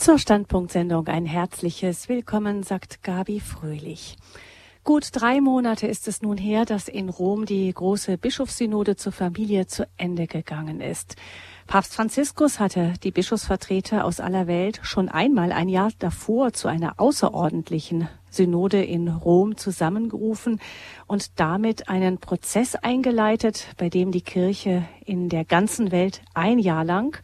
Zur Standpunktsendung ein herzliches Willkommen, sagt Gabi Fröhlich. Gut drei Monate ist es nun her, dass in Rom die große Bischofssynode zur Familie zu Ende gegangen ist. Papst Franziskus hatte die Bischofsvertreter aus aller Welt schon einmal ein Jahr davor zu einer außerordentlichen Synode in Rom zusammengerufen und damit einen Prozess eingeleitet, bei dem die Kirche in der ganzen Welt ein Jahr lang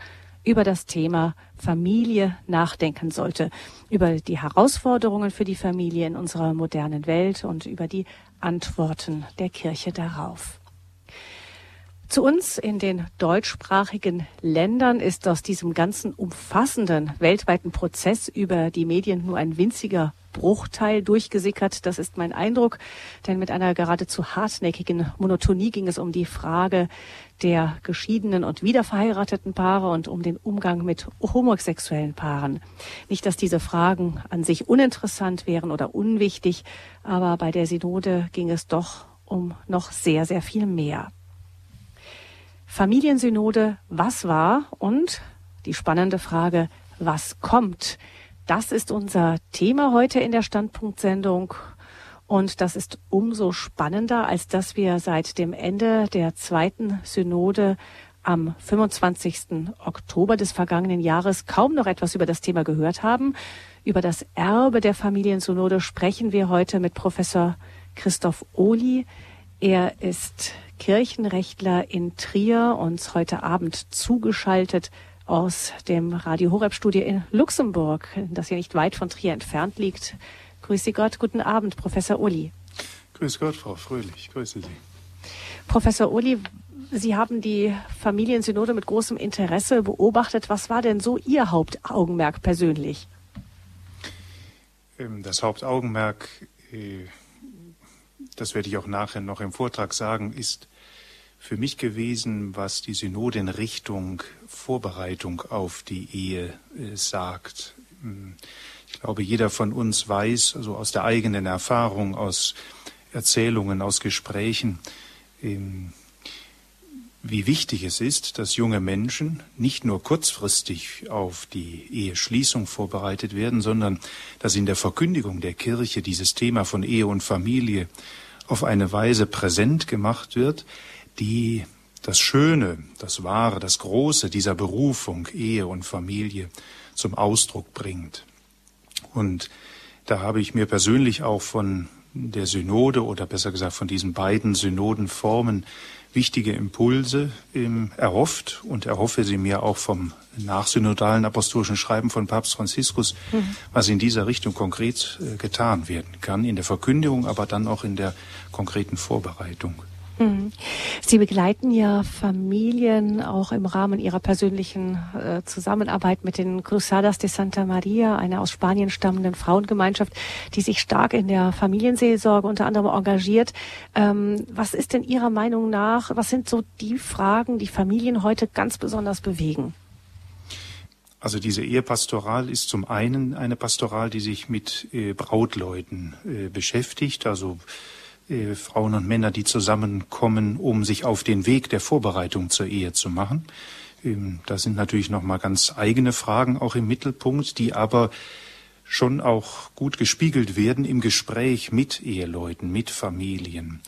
über das Thema Familie nachdenken sollte, über die Herausforderungen für die Familie in unserer modernen Welt und über die Antworten der Kirche darauf. Zu uns in den deutschsprachigen Ländern ist aus diesem ganzen umfassenden weltweiten Prozess über die Medien nur ein winziger Bruchteil durchgesickert. Das ist mein Eindruck, denn mit einer geradezu hartnäckigen Monotonie ging es um die Frage der geschiedenen und wiederverheirateten Paare und um den Umgang mit homosexuellen Paaren. Nicht, dass diese Fragen an sich uninteressant wären oder unwichtig, aber bei der Synode ging es doch um noch sehr, sehr viel mehr. Familiensynode, was war und die spannende Frage, was kommt? Das ist unser Thema heute in der Standpunktsendung. Und das ist umso spannender, als dass wir seit dem Ende der zweiten Synode am 25. Oktober des vergangenen Jahres kaum noch etwas über das Thema gehört haben. Über das Erbe der Familiensynode sprechen wir heute mit Professor Christoph Ohli. Er ist Kirchenrechtler in Trier, uns heute Abend zugeschaltet aus dem Radio Horeb Studio in Luxemburg, das ja nicht weit von Trier entfernt liegt. Grüße Gott, guten Abend, Professor Uli. Grüß Gott, Frau Fröhlich, grüße Sie. Professor Uli, Sie haben die Familiensynode mit großem Interesse beobachtet. Was war denn so Ihr Hauptaugenmerk persönlich? Ähm, das Hauptaugenmerk äh, das werde ich auch nachher noch im Vortrag sagen, ist für mich gewesen, was die Synode in Richtung Vorbereitung auf die Ehe äh, sagt. Hm, ich glaube, jeder von uns weiß, also aus der eigenen Erfahrung, aus Erzählungen, aus Gesprächen, ähm, wie wichtig es ist, dass junge Menschen nicht nur kurzfristig auf die Eheschließung vorbereitet werden, sondern dass in der Verkündigung der Kirche dieses Thema von Ehe und Familie auf eine Weise präsent gemacht wird, die das Schöne, das Wahre, das Große dieser Berufung, Ehe und Familie zum Ausdruck bringt. Und da habe ich mir persönlich auch von der Synode oder besser gesagt von diesen beiden Synodenformen wichtige Impulse ähm, erhofft und erhoffe sie mir auch vom nachsynodalen apostolischen Schreiben von Papst Franziskus, mhm. was in dieser Richtung konkret äh, getan werden kann, in der Verkündigung, aber dann auch in der konkreten Vorbereitung. Mhm. Sie begleiten ja Familien auch im Rahmen Ihrer persönlichen äh, Zusammenarbeit mit den Cruzadas de Santa Maria, einer aus Spanien stammenden Frauengemeinschaft, die sich stark in der Familienseelsorge unter anderem engagiert. Ähm, was ist denn Ihrer Meinung nach, was sind so die Fragen, die Familien heute ganz besonders bewegen? Also diese Ehepastoral ist zum einen eine Pastoral, die sich mit äh, Brautleuten äh, beschäftigt, also äh, Frauen und Männer, die zusammenkommen, um sich auf den Weg der Vorbereitung zur Ehe zu machen. Ähm, da sind natürlich noch mal ganz eigene Fragen auch im Mittelpunkt, die aber schon auch gut gespiegelt werden im Gespräch mit Eheleuten, mit Familien,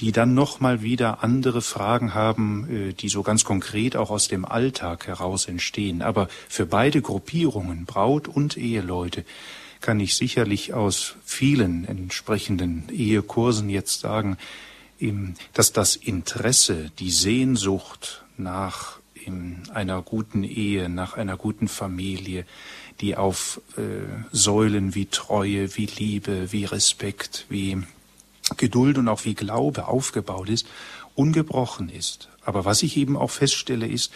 die dann noch mal wieder andere Fragen haben, äh, die so ganz konkret auch aus dem Alltag heraus entstehen. Aber für beide Gruppierungen, Braut und Eheleute, kann ich sicherlich aus vielen entsprechenden Ehekursen jetzt sagen, dass das Interesse, die Sehnsucht nach einer guten Ehe, nach einer guten Familie, die auf äh, Säulen wie Treue, wie Liebe, wie Respekt, wie Geduld und auch wie Glaube aufgebaut ist, ungebrochen ist. Aber was ich eben auch feststelle, ist,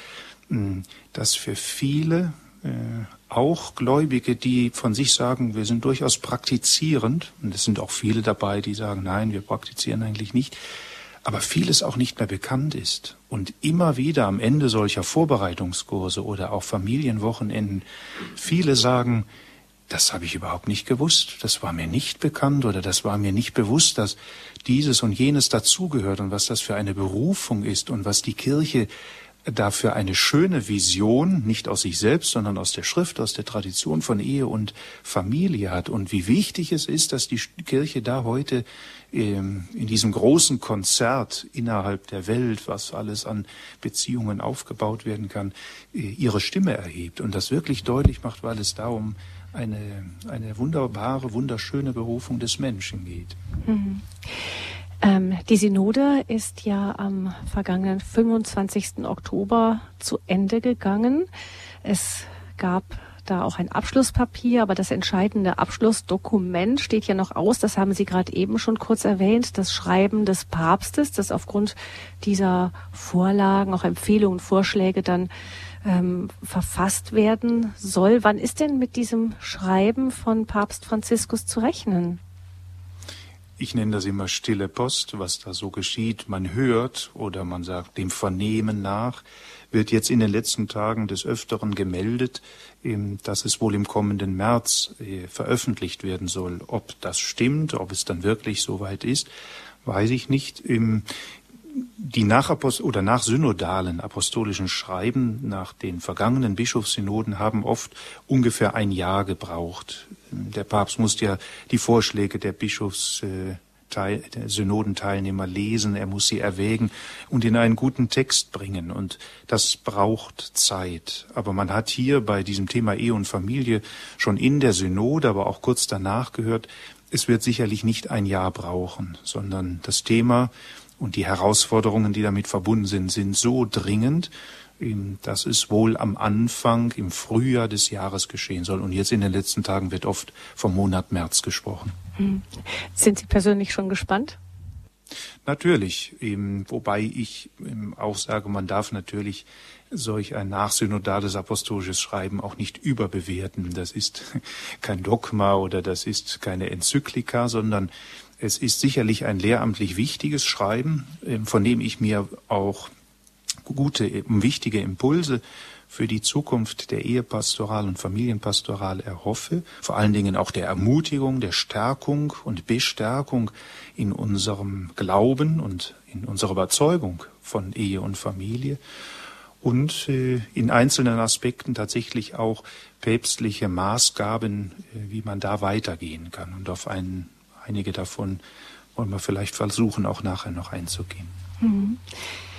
dass für viele äh, auch Gläubige, die von sich sagen, wir sind durchaus praktizierend, und es sind auch viele dabei, die sagen, nein, wir praktizieren eigentlich nicht, aber vieles auch nicht mehr bekannt ist. Und immer wieder am Ende solcher Vorbereitungskurse oder auch Familienwochenenden, viele sagen, das habe ich überhaupt nicht gewusst, das war mir nicht bekannt oder das war mir nicht bewusst, dass dieses und jenes dazugehört und was das für eine Berufung ist und was die Kirche dafür eine schöne Vision, nicht aus sich selbst, sondern aus der Schrift, aus der Tradition von Ehe und Familie hat und wie wichtig es ist, dass die Kirche da heute ähm, in diesem großen Konzert innerhalb der Welt, was alles an Beziehungen aufgebaut werden kann, äh, ihre Stimme erhebt und das wirklich deutlich macht, weil es darum eine, eine wunderbare, wunderschöne Berufung des Menschen geht. Mhm. Ähm, die Synode ist ja am vergangenen 25. Oktober zu Ende gegangen. Es gab da auch ein Abschlusspapier, aber das entscheidende Abschlussdokument steht ja noch aus. Das haben Sie gerade eben schon kurz erwähnt. Das Schreiben des Papstes, das aufgrund dieser Vorlagen, auch Empfehlungen, Vorschläge dann ähm, verfasst werden soll. Wann ist denn mit diesem Schreiben von Papst Franziskus zu rechnen? Ich nenne das immer stille Post, was da so geschieht. Man hört oder man sagt dem Vernehmen nach, wird jetzt in den letzten Tagen des Öfteren gemeldet, ähm, dass es wohl im kommenden März äh, veröffentlicht werden soll. Ob das stimmt, ob es dann wirklich soweit ist, weiß ich nicht. Die Nachapost oder nachsynodalen apostolischen Schreiben nach den vergangenen Bischofssynoden haben oft ungefähr ein Jahr gebraucht. Der Papst muss ja die Vorschläge der Bischofs äh, Teil, Synodenteilnehmer lesen, er muss sie erwägen und in einen guten Text bringen. Und das braucht Zeit. Aber man hat hier bei diesem Thema Ehe und Familie schon in der Synode, aber auch kurz danach gehört, es wird sicherlich nicht ein Jahr brauchen, sondern das Thema und die Herausforderungen, die damit verbunden sind, sind so dringend, ähm, dass es wohl am Anfang, im Frühjahr des Jahres geschehen soll. Und jetzt in den letzten Tagen wird oft vom Monat März gesprochen. Hm. Sind Sie persönlich schon gespannt? Natürlich, wobei ich auch sage, man darf natürlich solch ein nachsynodales apostolisches Schreiben auch nicht überbewerten. Das ist kein Dogma oder das ist keine Enzyklika, sondern es ist sicherlich ein lehramtlich wichtiges Schreiben, ähm, von dem ich mir auch gute, ähm, wichtige Impulse für die Zukunft der Ehepastoral und Familienpastoral erhoffe, vor allen Dingen auch der Ermutigung, der Stärkung und Bestärkung in unserem Glauben und in unserer Überzeugung von Ehe und Familie. Und äh, in einzelnen Aspekten tatsächlich auch päpstliche Maßgaben, äh, wie man da weitergehen kann und auf einen einige davon wollen wir vielleicht versuchen, auch nachher noch einzugehen. Mhm.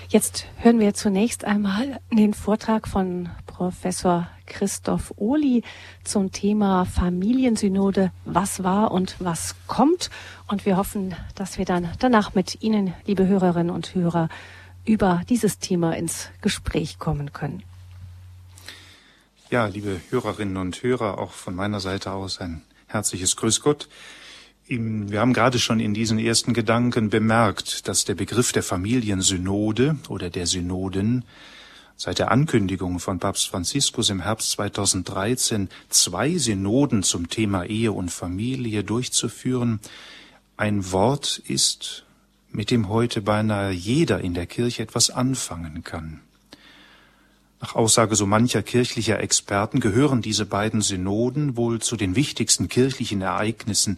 Jetzt hören wir zunächst einmal den Vortrag von Professor Christoph Ohli zum Thema Familiensynode, was war und was kommt. Und wir hoffen, dass wir dann danach mit Ihnen, liebe Hörerinnen und Hörer, über dieses Thema ins Gespräch kommen können. Ja, liebe Hörerinnen und Hörer, auch von meiner Seite aus ein herzliches Grüß Gott. Wir haben gerade schon in diesen ersten Gedanken bemerkt, dass der Begriff der Familiensynode oder der Synoden seit der Ankündigung von Papst Franziskus im Herbst 2013 zwei Synoden zum Thema Ehe und Familie durchzuführen, ein Wort ist, mit dem heute beinahe jeder in der Kirche etwas anfangen kann. Nach Aussage so mancher kirchlicher Experten gehören diese beiden Synoden wohl zu den wichtigsten kirchlichen Ereignissen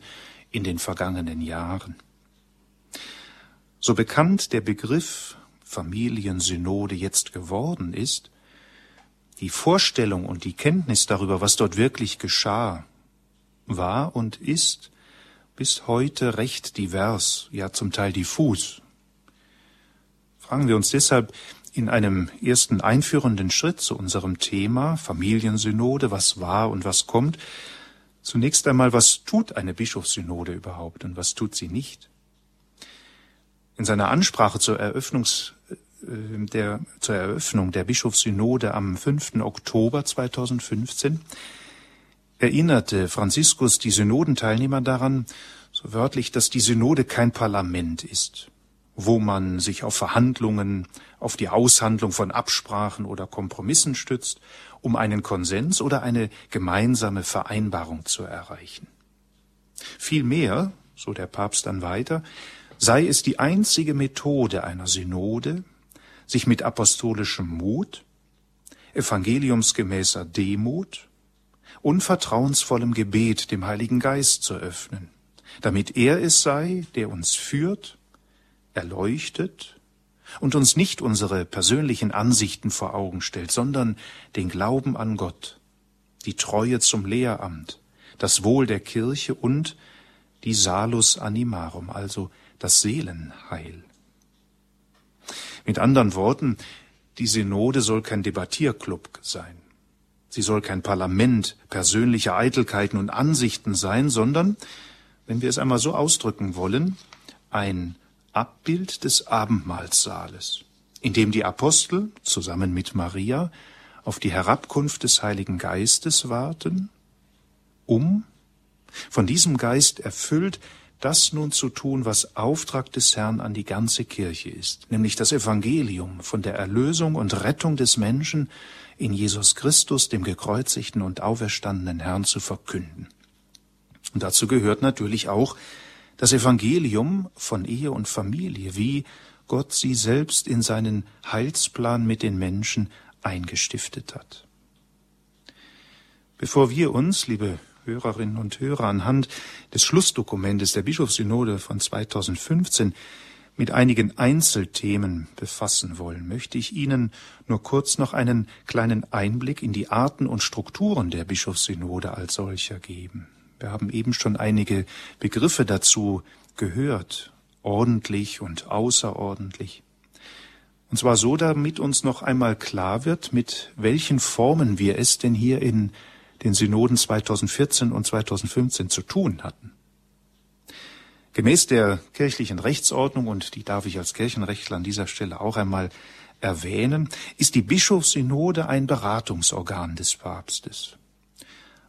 in den vergangenen Jahren. So bekannt der Begriff Familiensynode jetzt geworden ist, die Vorstellung und die Kenntnis darüber, was dort wirklich geschah, war und ist bis heute recht divers, ja zum Teil diffus. Fragen wir uns deshalb in einem ersten einführenden Schritt zu unserem Thema Familiensynode, was war und was kommt, Zunächst einmal, was tut eine Bischofssynode überhaupt und was tut sie nicht? In seiner Ansprache zur, Eröffnungs, äh, der, zur Eröffnung der Bischofssynode am 5. Oktober 2015 erinnerte Franziskus die Synodenteilnehmer daran, so wörtlich, dass die Synode kein Parlament ist, wo man sich auf Verhandlungen, auf die Aushandlung von Absprachen oder Kompromissen stützt um einen Konsens oder eine gemeinsame Vereinbarung zu erreichen. Vielmehr, so der Papst dann weiter, sei es die einzige Methode einer Synode, sich mit apostolischem Mut, evangeliumsgemäßer Demut und vertrauensvollem Gebet dem Heiligen Geist zu öffnen, damit er es sei, der uns führt, erleuchtet und uns nicht unsere persönlichen Ansichten vor Augen stellt, sondern den Glauben an Gott, die Treue zum Lehramt, das Wohl der Kirche und die Salus Animarum, also das Seelenheil. Mit anderen Worten, die Synode soll kein Debattierclub sein. Sie soll kein Parlament persönlicher Eitelkeiten und Ansichten sein, sondern, wenn wir es einmal so ausdrücken wollen, ein Abbild des Abendmahlsaales, in dem die Apostel zusammen mit Maria auf die Herabkunft des Heiligen Geistes warten, um, von diesem Geist erfüllt, das nun zu tun, was Auftrag des Herrn an die ganze Kirche ist, nämlich das Evangelium von der Erlösung und Rettung des Menschen in Jesus Christus, dem gekreuzigten und auferstandenen Herrn, zu verkünden. Und dazu gehört natürlich auch das Evangelium von Ehe und Familie, wie Gott sie selbst in seinen Heilsplan mit den Menschen eingestiftet hat. Bevor wir uns, liebe Hörerinnen und Hörer, anhand des Schlussdokumentes der Bischofssynode von 2015 mit einigen Einzelthemen befassen wollen, möchte ich Ihnen nur kurz noch einen kleinen Einblick in die Arten und Strukturen der Bischofssynode als solcher geben. Wir haben eben schon einige Begriffe dazu gehört, ordentlich und außerordentlich. Und zwar so, damit uns noch einmal klar wird, mit welchen Formen wir es denn hier in den Synoden 2014 und 2015 zu tun hatten. Gemäß der kirchlichen Rechtsordnung, und die darf ich als Kirchenrechtler an dieser Stelle auch einmal erwähnen, ist die Bischofssynode ein Beratungsorgan des Papstes.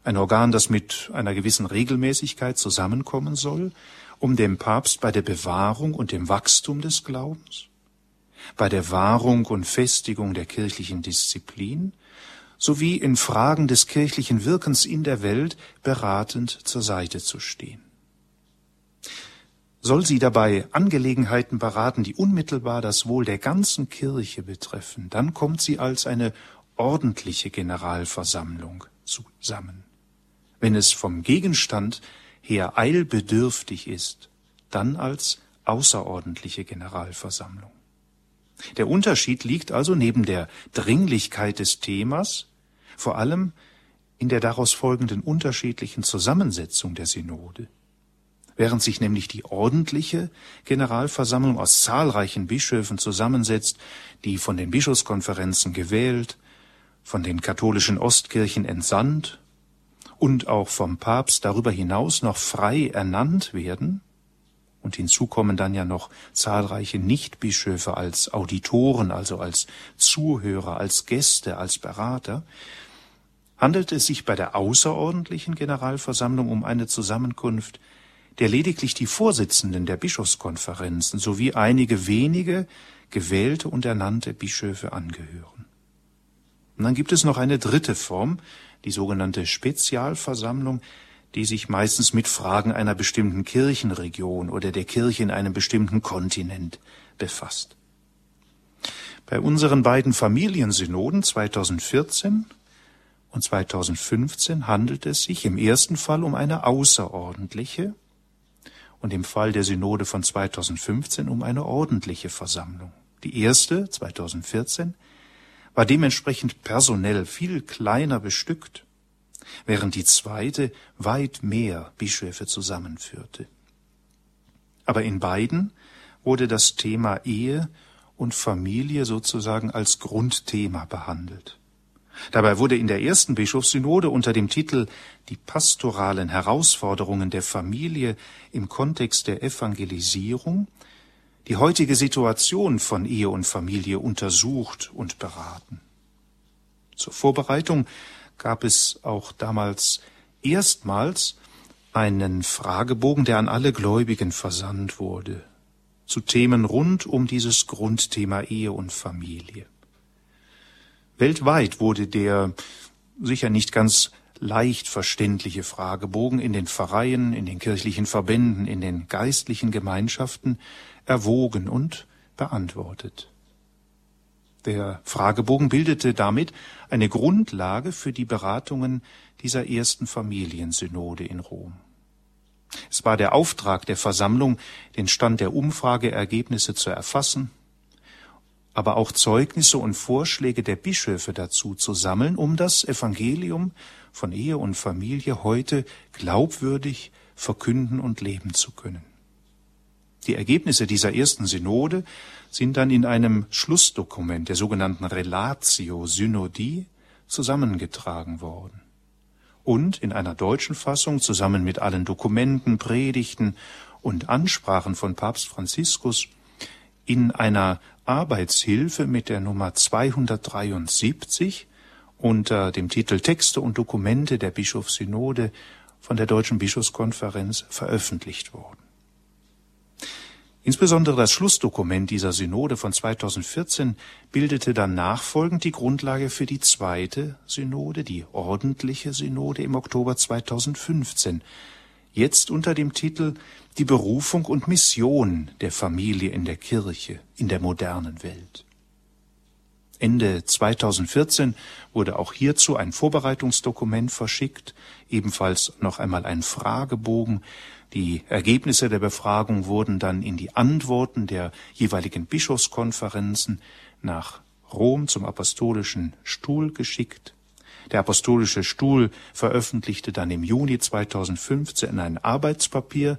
Ein Organ, das mit einer gewissen Regelmäßigkeit zusammenkommen soll, um dem Papst bei der Bewahrung und dem Wachstum des Glaubens, bei der Wahrung und Festigung der kirchlichen Disziplin sowie in Fragen des kirchlichen Wirkens in der Welt beratend zur Seite zu stehen. Soll sie dabei Angelegenheiten beraten, die unmittelbar das Wohl der ganzen Kirche betreffen, dann kommt sie als eine ordentliche Generalversammlung zusammen. Wenn es vom Gegenstand her eilbedürftig ist, dann als außerordentliche Generalversammlung. Der Unterschied liegt also neben der Dringlichkeit des Themas vor allem in der daraus folgenden unterschiedlichen Zusammensetzung der Synode. Während sich nämlich die ordentliche Generalversammlung aus zahlreichen Bischöfen zusammensetzt, die von den Bischofskonferenzen gewählt, von den katholischen Ostkirchen entsandt und auch vom Papst darüber hinaus noch frei ernannt werden, und hinzu kommen dann ja noch zahlreiche Nichtbischöfe als Auditoren, also als Zuhörer, als Gäste, als Berater, handelt es sich bei der außerordentlichen Generalversammlung um eine Zusammenkunft, der lediglich die Vorsitzenden der Bischofskonferenzen sowie einige wenige gewählte und ernannte Bischöfe angehören. Und dann gibt es noch eine dritte Form, die sogenannte Spezialversammlung, die sich meistens mit Fragen einer bestimmten Kirchenregion oder der Kirche in einem bestimmten Kontinent befasst. Bei unseren beiden Familiensynoden 2014 und 2015 handelt es sich im ersten Fall um eine außerordentliche und im Fall der Synode von 2015 um eine ordentliche Versammlung. Die erste, 2014, war dementsprechend personell viel kleiner bestückt, während die zweite weit mehr Bischöfe zusammenführte. Aber in beiden wurde das Thema Ehe und Familie sozusagen als Grundthema behandelt. Dabei wurde in der ersten Bischofssynode unter dem Titel Die pastoralen Herausforderungen der Familie im Kontext der Evangelisierung die heutige Situation von Ehe und Familie untersucht und beraten. Zur Vorbereitung gab es auch damals erstmals einen Fragebogen, der an alle Gläubigen versandt wurde, zu Themen rund um dieses Grundthema Ehe und Familie. Weltweit wurde der sicher nicht ganz leicht verständliche Fragebogen in den Pfarreien, in den kirchlichen Verbänden, in den geistlichen Gemeinschaften erwogen und beantwortet. Der Fragebogen bildete damit eine Grundlage für die Beratungen dieser ersten Familiensynode in Rom. Es war der Auftrag der Versammlung, den Stand der Umfrageergebnisse zu erfassen aber auch Zeugnisse und Vorschläge der Bischöfe dazu zu sammeln, um das Evangelium von Ehe und Familie heute glaubwürdig verkünden und leben zu können. Die Ergebnisse dieser ersten Synode sind dann in einem Schlussdokument der sogenannten Relatio Synodie zusammengetragen worden und in einer deutschen Fassung zusammen mit allen Dokumenten, Predigten und Ansprachen von Papst Franziskus in einer Arbeitshilfe mit der Nummer 273 unter dem Titel Texte und Dokumente der Bischofssynode von der Deutschen Bischofskonferenz veröffentlicht worden. Insbesondere das Schlussdokument dieser Synode von 2014 bildete dann nachfolgend die Grundlage für die zweite Synode, die ordentliche Synode im Oktober 2015, jetzt unter dem Titel Die Berufung und Mission der Familie in der Kirche in der modernen Welt. Ende 2014 wurde auch hierzu ein Vorbereitungsdokument verschickt, ebenfalls noch einmal ein Fragebogen. Die Ergebnisse der Befragung wurden dann in die Antworten der jeweiligen Bischofskonferenzen nach Rom zum Apostolischen Stuhl geschickt. Der Apostolische Stuhl veröffentlichte dann im Juni 2015 ein Arbeitspapier,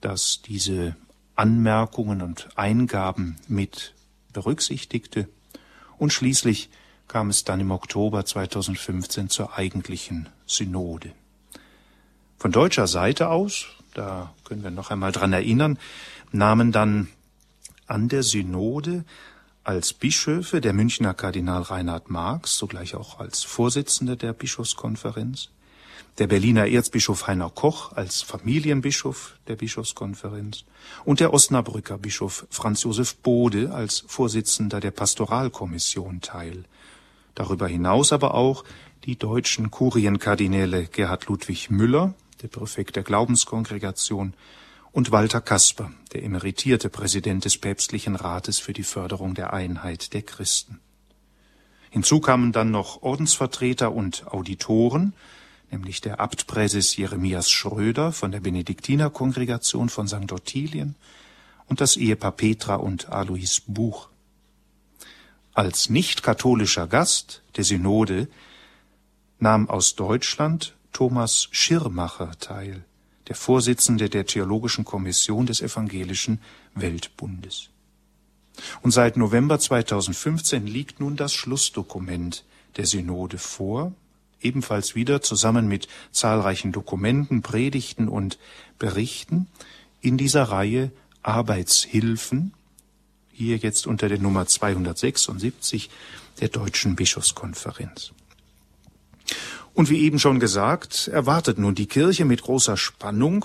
das diese Anmerkungen und Eingaben mit berücksichtigte. Und schließlich kam es dann im Oktober 2015 zur eigentlichen Synode. Von deutscher Seite aus, da können wir noch einmal dran erinnern, nahmen dann an der Synode als Bischöfe der Münchner Kardinal Reinhard Marx, sogleich auch als Vorsitzender der Bischofskonferenz, der Berliner Erzbischof Heiner Koch als Familienbischof der Bischofskonferenz und der Osnabrücker Bischof Franz Josef Bode als Vorsitzender der Pastoralkommission teil. Darüber hinaus aber auch die deutschen Kurienkardinäle Gerhard Ludwig Müller, der Präfekt der Glaubenskongregation, und Walter Kasper, der emeritierte Präsident des Päpstlichen Rates für die Förderung der Einheit der Christen. Hinzu kamen dann noch Ordensvertreter und Auditoren, nämlich der Abtpräses Jeremias Schröder von der Benediktinerkongregation von St. Ottilien und das Ehepaar Petra und Alois Buch. Als nicht-katholischer Gast der Synode nahm aus Deutschland Thomas Schirmacher teil, der Vorsitzende der Theologischen Kommission des Evangelischen Weltbundes. Und seit November 2015 liegt nun das Schlussdokument der Synode vor, ebenfalls wieder zusammen mit zahlreichen Dokumenten, Predigten und Berichten in dieser Reihe Arbeitshilfen, hier jetzt unter der Nummer 276 der Deutschen Bischofskonferenz. Und wie eben schon gesagt, erwartet nun die Kirche mit großer Spannung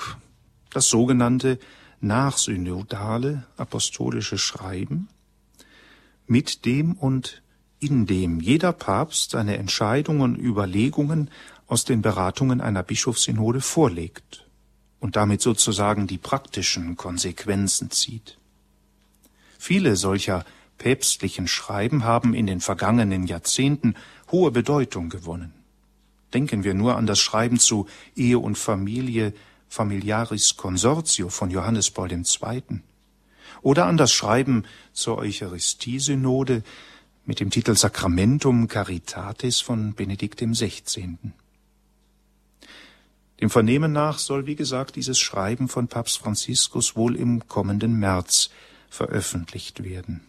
das sogenannte nachsynodale apostolische Schreiben, mit dem und in dem jeder Papst seine Entscheidungen und Überlegungen aus den Beratungen einer Bischofssynode vorlegt und damit sozusagen die praktischen Konsequenzen zieht. Viele solcher päpstlichen Schreiben haben in den vergangenen Jahrzehnten hohe Bedeutung gewonnen. Denken wir nur an das Schreiben zu Ehe und Familie Familiaris Consortio von Johannes Paul II. oder an das Schreiben zur Eucharistiesynode mit dem Titel Sacramentum Caritatis von Benedikt XVI. Dem Vernehmen nach soll, wie gesagt, dieses Schreiben von Papst Franziskus wohl im kommenden März veröffentlicht werden.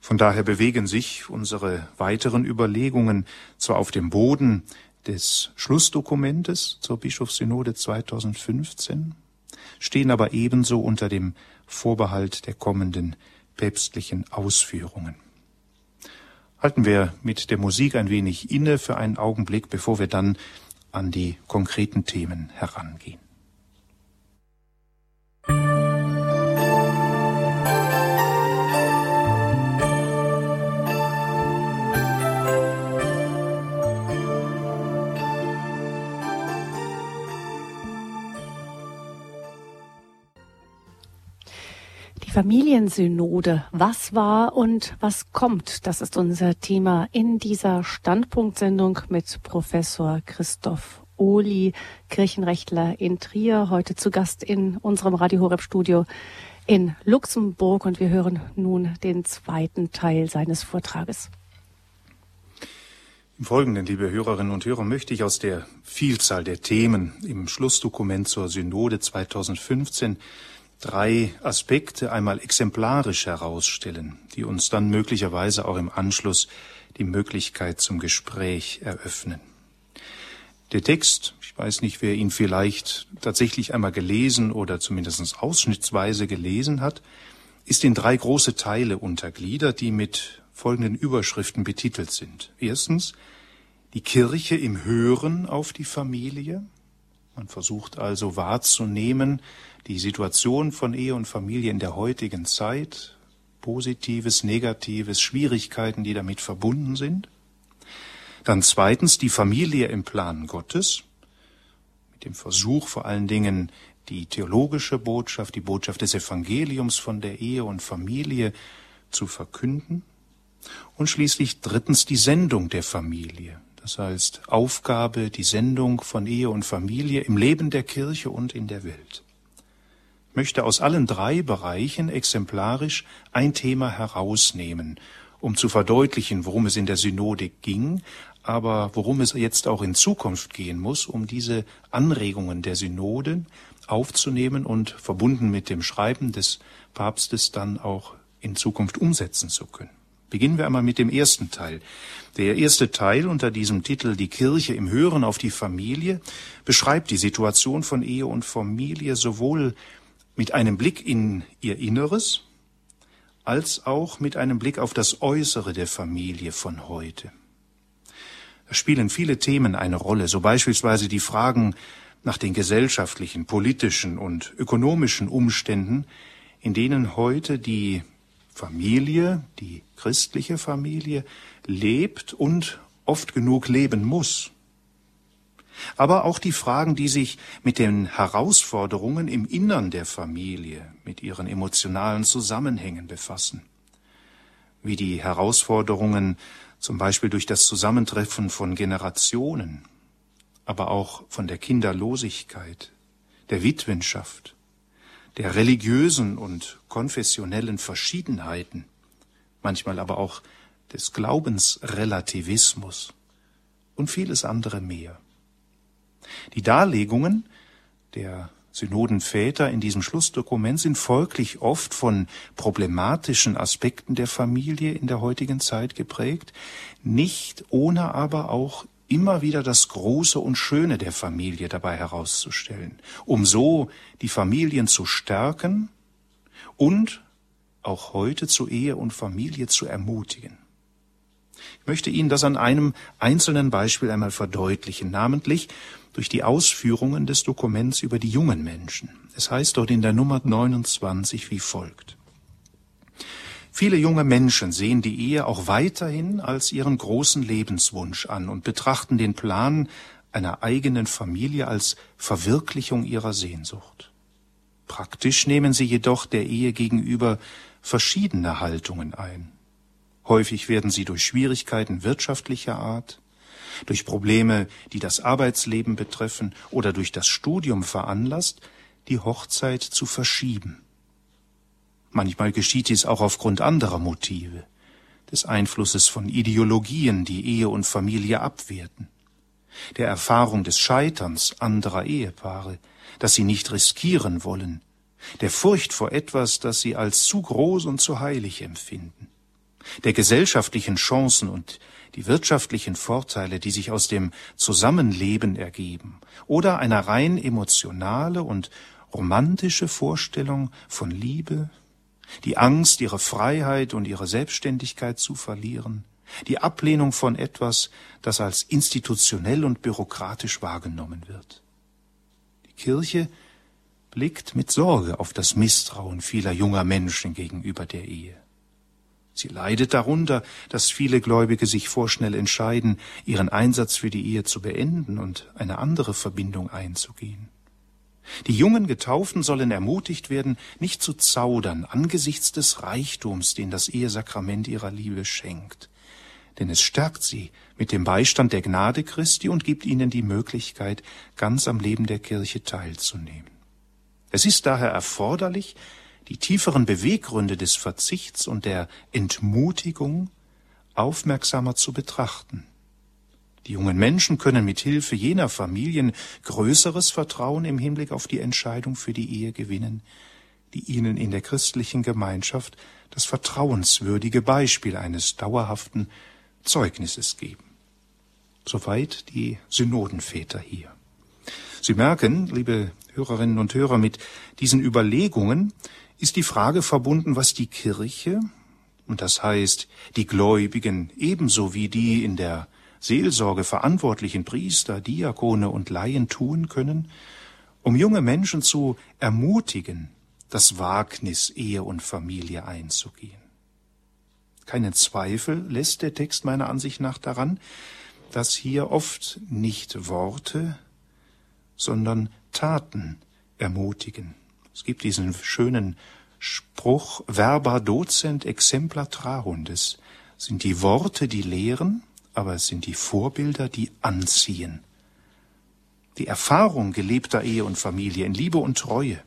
Von daher bewegen sich unsere weiteren Überlegungen zwar auf dem Boden des Schlussdokumentes zur Bischofssynode 2015, stehen aber ebenso unter dem Vorbehalt der kommenden päpstlichen Ausführungen. Halten wir mit der Musik ein wenig inne für einen Augenblick, bevor wir dann an die konkreten Themen herangehen. Familiensynode. Was war und was kommt? Das ist unser Thema in dieser Standpunktsendung mit Professor Christoph Ohli, Kirchenrechtler in Trier, heute zu Gast in unserem Radio Horeb Studio. in Luxemburg und wir hören nun den zweiten Teil seines Vortrages. Im Folgenden, liebe Hörerinnen und Hörer, möchte ich aus der Vielzahl der Themen im Schlussdokument zur Synode 2015 drei Aspekte einmal exemplarisch herausstellen, die uns dann möglicherweise auch im Anschluss die Möglichkeit zum Gespräch eröffnen. Der Text, ich weiß nicht, wer ihn vielleicht tatsächlich einmal gelesen oder zumindest ausschnittsweise gelesen hat, ist in drei große Teile untergliedert, die mit folgenden Überschriften betitelt sind. Erstens die Kirche im Hören auf die Familie. Man versucht also wahrzunehmen die Situation von Ehe und Familie in der heutigen Zeit, Positives, Negatives, Schwierigkeiten, die damit verbunden sind. Dann zweitens die Familie im Plan Gottes, mit dem Versuch vor allen Dingen die theologische Botschaft, die Botschaft des Evangeliums von der Ehe und Familie zu verkünden. Und schließlich drittens die Sendung der Familie, das heißt Aufgabe, die Sendung von Ehe und Familie im Leben der Kirche und in der Welt. Ich möchte aus allen drei Bereichen exemplarisch ein Thema herausnehmen, um zu verdeutlichen, worum es in der Synode ging, aber worum es jetzt auch in Zukunft gehen muss, um diese Anregungen der Synode aufzunehmen und verbunden mit dem Schreiben des Papstes dann auch in Zukunft umsetzen zu können. Beginnen wir einmal mit dem ersten Teil. Der erste Teil unter diesem Titel Die Kirche im Hören auf die Familie beschreibt die Situation von Ehe und Familie sowohl mit einem Blick in ihr Inneres als auch mit einem Blick auf das Äußere der Familie von heute. Da spielen viele Themen eine Rolle, so beispielsweise die Fragen nach den gesellschaftlichen, politischen und ökonomischen Umständen, in denen heute die Familie, die christliche Familie, lebt und oft genug leben muss. Aber auch die Fragen, die sich mit den Herausforderungen im Innern der Familie, mit ihren emotionalen Zusammenhängen befassen. Wie die Herausforderungen zum Beispiel durch das Zusammentreffen von Generationen, aber auch von der Kinderlosigkeit, der Witwenschaft, der religiösen und konfessionellen Verschiedenheiten, manchmal aber auch des Glaubensrelativismus und vieles andere mehr. Die Darlegungen der Synodenväter in diesem Schlussdokument sind folglich oft von problematischen Aspekten der Familie in der heutigen Zeit geprägt, nicht ohne aber auch immer wieder das Große und Schöne der Familie dabei herauszustellen, um so die Familien zu stärken und auch heute zu Ehe und Familie zu ermutigen. Ich möchte Ihnen das an einem einzelnen Beispiel einmal verdeutlichen, namentlich durch die Ausführungen des Dokuments über die jungen Menschen. Es heißt dort in der Nummer 29 wie folgt. Viele junge Menschen sehen die Ehe auch weiterhin als ihren großen Lebenswunsch an und betrachten den Plan einer eigenen Familie als Verwirklichung ihrer Sehnsucht. Praktisch nehmen sie jedoch der Ehe gegenüber verschiedene Haltungen ein. Häufig werden sie durch Schwierigkeiten wirtschaftlicher Art, durch Probleme, die das Arbeitsleben betreffen oder durch das Studium veranlasst, die Hochzeit zu verschieben. Manchmal geschieht dies auch aufgrund anderer Motive, des Einflusses von Ideologien, die Ehe und Familie abwerten, der Erfahrung des Scheiterns anderer Ehepaare, das sie nicht riskieren wollen, der Furcht vor etwas, das sie als zu groß und zu heilig empfinden, der gesellschaftlichen Chancen und die wirtschaftlichen Vorteile, die sich aus dem Zusammenleben ergeben, oder eine rein emotionale und romantische Vorstellung von Liebe, die Angst, ihre Freiheit und ihre Selbstständigkeit zu verlieren, die Ablehnung von etwas, das als institutionell und bürokratisch wahrgenommen wird. Kirche blickt mit Sorge auf das Misstrauen vieler junger Menschen gegenüber der Ehe. Sie leidet darunter, dass viele Gläubige sich vorschnell entscheiden, ihren Einsatz für die Ehe zu beenden und eine andere Verbindung einzugehen. Die jungen Getauften sollen ermutigt werden, nicht zu zaudern angesichts des Reichtums, den das Ehesakrament ihrer Liebe schenkt. Denn es stärkt sie mit dem Beistand der Gnade Christi und gibt ihnen die Möglichkeit, ganz am Leben der Kirche teilzunehmen. Es ist daher erforderlich, die tieferen Beweggründe des Verzichts und der Entmutigung aufmerksamer zu betrachten. Die jungen Menschen können mit Hilfe jener Familien größeres Vertrauen im Hinblick auf die Entscheidung für die Ehe gewinnen, die ihnen in der christlichen Gemeinschaft das vertrauenswürdige Beispiel eines dauerhaften Zeugnisses geben. Soweit die Synodenväter hier. Sie merken, liebe Hörerinnen und Hörer, mit diesen Überlegungen ist die Frage verbunden, was die Kirche, und das heißt die Gläubigen ebenso wie die in der Seelsorge verantwortlichen Priester, Diakone und Laien tun können, um junge Menschen zu ermutigen, das Wagnis Ehe und Familie einzugehen. Keinen Zweifel lässt der Text meiner Ansicht nach daran, dass hier oft nicht Worte, sondern Taten ermutigen. Es gibt diesen schönen Spruch Verba docent exempla trahundes. Sind die Worte, die lehren, aber es sind die Vorbilder, die anziehen. Die Erfahrung gelebter Ehe und Familie in Liebe und Treue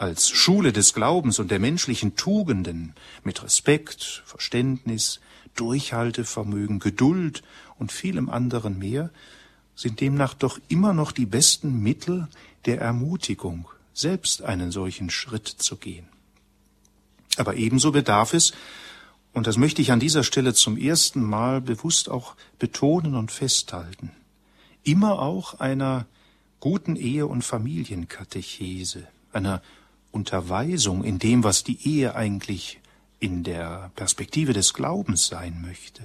als Schule des Glaubens und der menschlichen Tugenden mit Respekt, Verständnis, Durchhaltevermögen, Geduld und vielem anderen mehr, sind demnach doch immer noch die besten Mittel der Ermutigung, selbst einen solchen Schritt zu gehen. Aber ebenso bedarf es, und das möchte ich an dieser Stelle zum ersten Mal bewusst auch betonen und festhalten, immer auch einer guten Ehe- und Familienkatechese, einer Unterweisung in dem, was die Ehe eigentlich in der Perspektive des Glaubens sein möchte.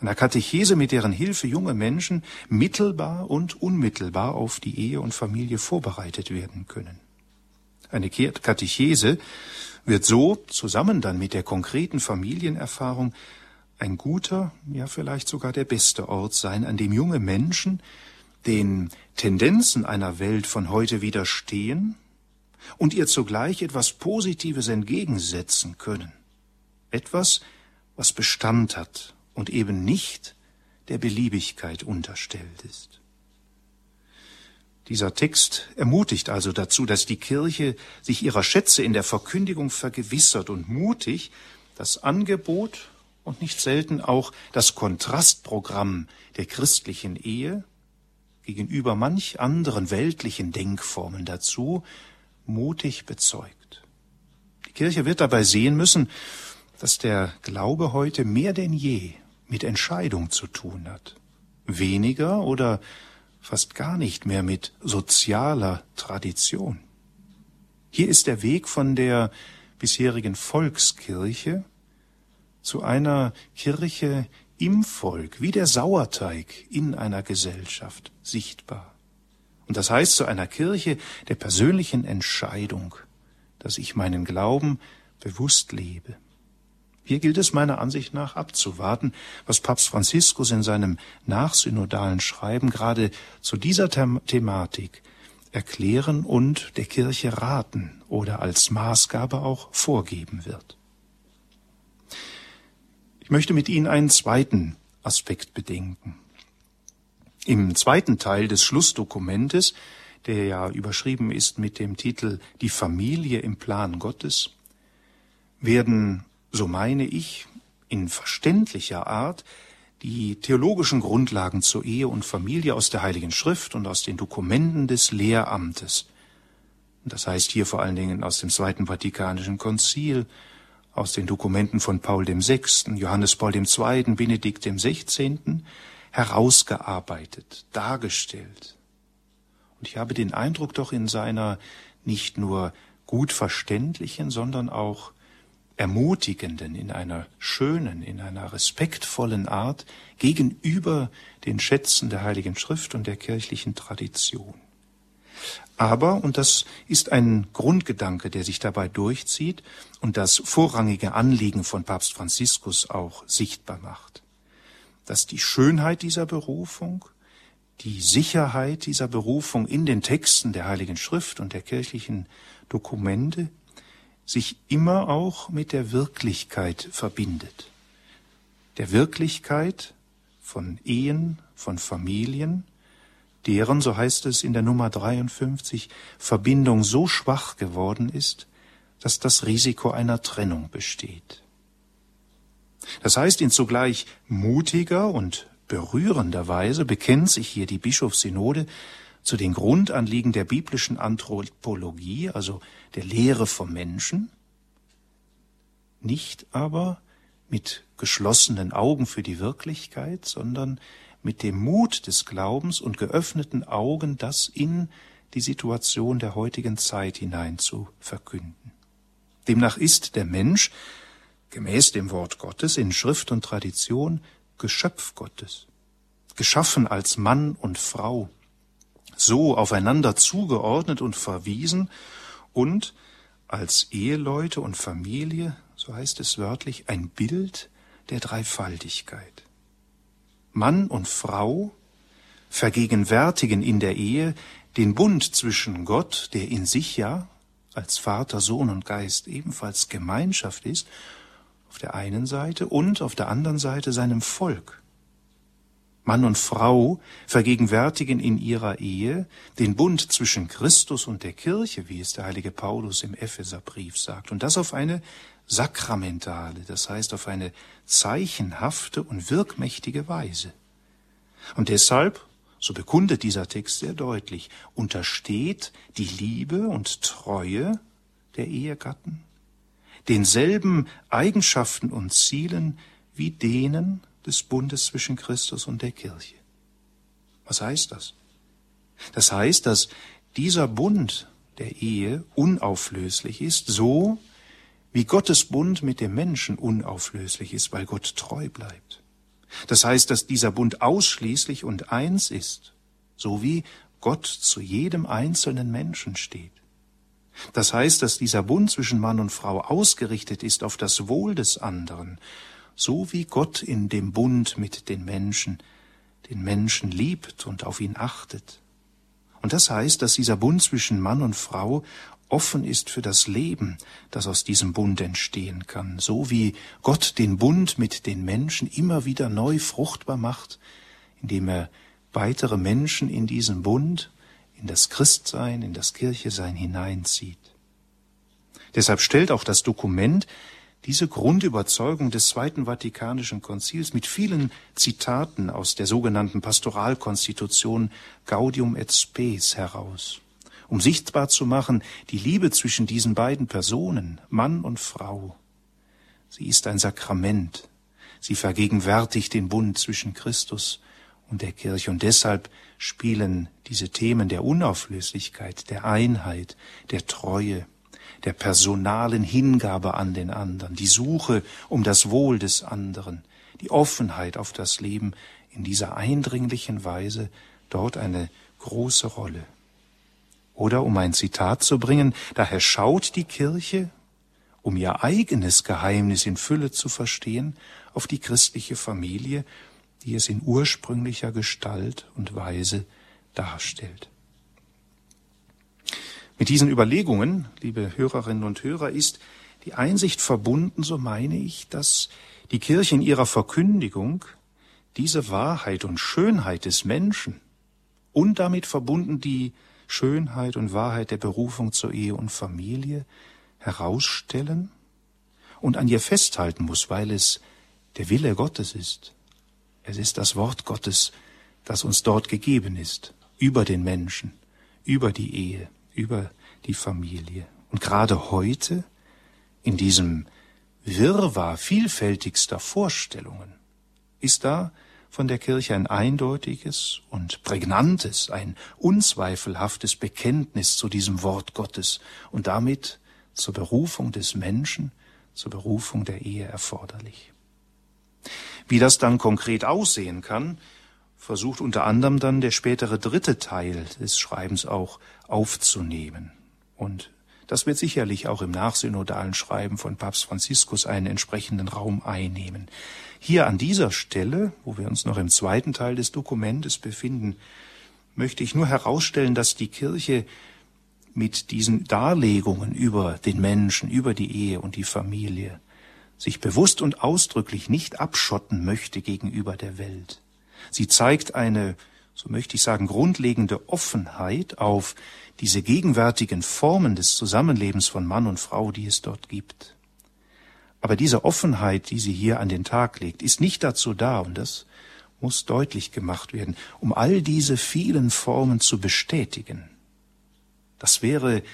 Einer Katechese, mit deren Hilfe junge Menschen mittelbar und unmittelbar auf die Ehe und Familie vorbereitet werden können. Eine Katechese wird so, zusammen dann mit der konkreten Familienerfahrung, ein guter, ja vielleicht sogar der beste Ort sein, an dem junge Menschen den Tendenzen einer Welt von heute widerstehen und ihr zugleich etwas Positives entgegensetzen können. Etwas, was Bestand hat und eben nicht der Beliebigkeit unterstellt ist. Dieser Text ermutigt also dazu, dass die Kirche sich ihrer Schätze in der Verkündigung vergewissert und mutig das Angebot und nicht selten auch das Kontrastprogramm der christlichen Ehe gegenüber manch anderen weltlichen Denkformen dazu mutig bezeugt. Die Kirche wird dabei sehen müssen, dass der Glaube heute mehr denn je mit Entscheidung zu tun hat. Weniger oder fast gar nicht mehr mit sozialer Tradition. Hier ist der Weg von der bisherigen Volkskirche zu einer Kirche im Volk, wie der Sauerteig in einer Gesellschaft sichtbar. Und das heißt zu einer Kirche der persönlichen Entscheidung, dass ich meinen Glauben bewusst lebe. Hier gilt es meiner Ansicht nach abzuwarten, was Papst Franziskus in seinem nachsynodalen Schreiben gerade zu dieser The Thematik erklären und der Kirche raten oder als Maßgabe auch vorgeben wird. Ich möchte mit Ihnen einen zweiten Aspekt bedenken. Im zweiten Teil des Schlussdokumentes, der ja überschrieben ist mit dem Titel Die Familie im Plan Gottes, werden, so meine ich, in verständlicher Art die theologischen Grundlagen zur Ehe und Familie aus der Heiligen Schrift und aus den Dokumenten des Lehramtes, das heißt hier vor allen Dingen aus dem Zweiten Vatikanischen Konzil, aus den Dokumenten von Paul dem Sechsten, Johannes Paul dem Zweiten, Benedikt dem Sechzehnten, herausgearbeitet, dargestellt. Und ich habe den Eindruck doch in seiner nicht nur gut verständlichen, sondern auch ermutigenden, in einer schönen, in einer respektvollen Art gegenüber den Schätzen der Heiligen Schrift und der kirchlichen Tradition. Aber, und das ist ein Grundgedanke, der sich dabei durchzieht und das vorrangige Anliegen von Papst Franziskus auch sichtbar macht dass die Schönheit dieser Berufung, die Sicherheit dieser Berufung in den Texten der Heiligen Schrift und der kirchlichen Dokumente sich immer auch mit der Wirklichkeit verbindet. Der Wirklichkeit von Ehen, von Familien, deren, so heißt es in der Nummer 53, Verbindung so schwach geworden ist, dass das Risiko einer Trennung besteht. Das heißt, in zugleich mutiger und berührender Weise bekennt sich hier die Bischofssynode zu den Grundanliegen der biblischen Anthropologie, also der Lehre vom Menschen, nicht aber mit geschlossenen Augen für die Wirklichkeit, sondern mit dem Mut des Glaubens und geöffneten Augen, das in die Situation der heutigen Zeit hinein zu verkünden. Demnach ist der Mensch, gemäß dem Wort Gottes in Schrift und Tradition, Geschöpf Gottes, geschaffen als Mann und Frau, so aufeinander zugeordnet und verwiesen und als Eheleute und Familie, so heißt es wörtlich, ein Bild der Dreifaltigkeit. Mann und Frau vergegenwärtigen in der Ehe den Bund zwischen Gott, der in sich ja als Vater, Sohn und Geist ebenfalls Gemeinschaft ist, auf der einen Seite und auf der anderen Seite seinem Volk. Mann und Frau vergegenwärtigen in ihrer Ehe den Bund zwischen Christus und der Kirche, wie es der heilige Paulus im Epheserbrief sagt, und das auf eine sakramentale, das heißt auf eine zeichenhafte und wirkmächtige Weise. Und deshalb, so bekundet dieser Text sehr deutlich, untersteht die Liebe und Treue der Ehegatten denselben Eigenschaften und Zielen wie denen des Bundes zwischen Christus und der Kirche. Was heißt das? Das heißt, dass dieser Bund der Ehe unauflöslich ist, so wie Gottes Bund mit dem Menschen unauflöslich ist, weil Gott treu bleibt. Das heißt, dass dieser Bund ausschließlich und eins ist, so wie Gott zu jedem einzelnen Menschen steht. Das heißt, dass dieser Bund zwischen Mann und Frau ausgerichtet ist auf das Wohl des anderen, so wie Gott in dem Bund mit den Menschen den Menschen liebt und auf ihn achtet. Und das heißt, dass dieser Bund zwischen Mann und Frau offen ist für das Leben, das aus diesem Bund entstehen kann, so wie Gott den Bund mit den Menschen immer wieder neu fruchtbar macht, indem er weitere Menschen in diesen Bund in das Christsein, in das Kirchesein hineinzieht. Deshalb stellt auch das Dokument diese Grundüberzeugung des Zweiten Vatikanischen Konzils mit vielen Zitaten aus der sogenannten Pastoralkonstitution Gaudium et Spes heraus, um sichtbar zu machen, die Liebe zwischen diesen beiden Personen, Mann und Frau. Sie ist ein Sakrament. Sie vergegenwärtigt den Bund zwischen Christus und der Kirche. Und deshalb spielen diese Themen der Unauflöslichkeit, der Einheit, der Treue, der personalen Hingabe an den anderen, die Suche um das Wohl des anderen, die Offenheit auf das Leben in dieser eindringlichen Weise dort eine große Rolle. Oder um ein Zitat zu bringen, daher schaut die Kirche, um ihr eigenes Geheimnis in Fülle zu verstehen, auf die christliche Familie die es in ursprünglicher Gestalt und Weise darstellt. Mit diesen Überlegungen, liebe Hörerinnen und Hörer, ist die Einsicht verbunden, so meine ich, dass die Kirche in ihrer Verkündigung diese Wahrheit und Schönheit des Menschen und damit verbunden die Schönheit und Wahrheit der Berufung zur Ehe und Familie herausstellen und an ihr festhalten muss, weil es der Wille Gottes ist. Es ist das Wort Gottes, das uns dort gegeben ist, über den Menschen, über die Ehe, über die Familie. Und gerade heute, in diesem Wirrwarr vielfältigster Vorstellungen, ist da von der Kirche ein eindeutiges und prägnantes, ein unzweifelhaftes Bekenntnis zu diesem Wort Gottes und damit zur Berufung des Menschen, zur Berufung der Ehe erforderlich. Wie das dann konkret aussehen kann, versucht unter anderem dann der spätere dritte Teil des Schreibens auch aufzunehmen. Und das wird sicherlich auch im nachsynodalen Schreiben von Papst Franziskus einen entsprechenden Raum einnehmen. Hier an dieser Stelle, wo wir uns noch im zweiten Teil des Dokumentes befinden, möchte ich nur herausstellen, dass die Kirche mit diesen Darlegungen über den Menschen, über die Ehe und die Familie sich bewusst und ausdrücklich nicht abschotten möchte gegenüber der Welt. Sie zeigt eine so möchte ich sagen, grundlegende Offenheit auf diese gegenwärtigen Formen des Zusammenlebens von Mann und Frau, die es dort gibt. Aber diese Offenheit, die sie hier an den Tag legt, ist nicht dazu da, und das muss deutlich gemacht werden, um all diese vielen Formen zu bestätigen. Das wäre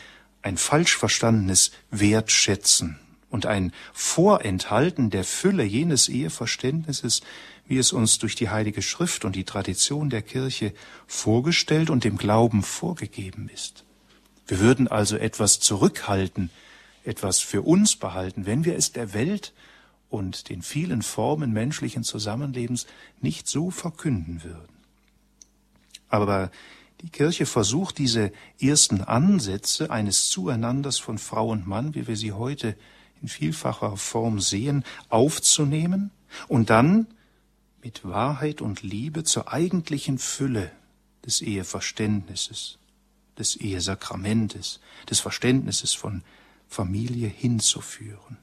ein falsch verstandenes Wertschätzen und ein Vorenthalten der Fülle jenes Eheverständnisses, wie es uns durch die Heilige Schrift und die Tradition der Kirche vorgestellt und dem Glauben vorgegeben ist. Wir würden also etwas zurückhalten, etwas für uns behalten, wenn wir es der Welt und den vielen Formen menschlichen Zusammenlebens nicht so verkünden würden. Aber die Kirche versucht diese ersten Ansätze eines Zueinanders von Frau und Mann, wie wir sie heute in vielfacher Form sehen, aufzunehmen und dann mit Wahrheit und Liebe zur eigentlichen Fülle des Eheverständnisses, des Ehesakramentes, des Verständnisses von Familie hinzuführen.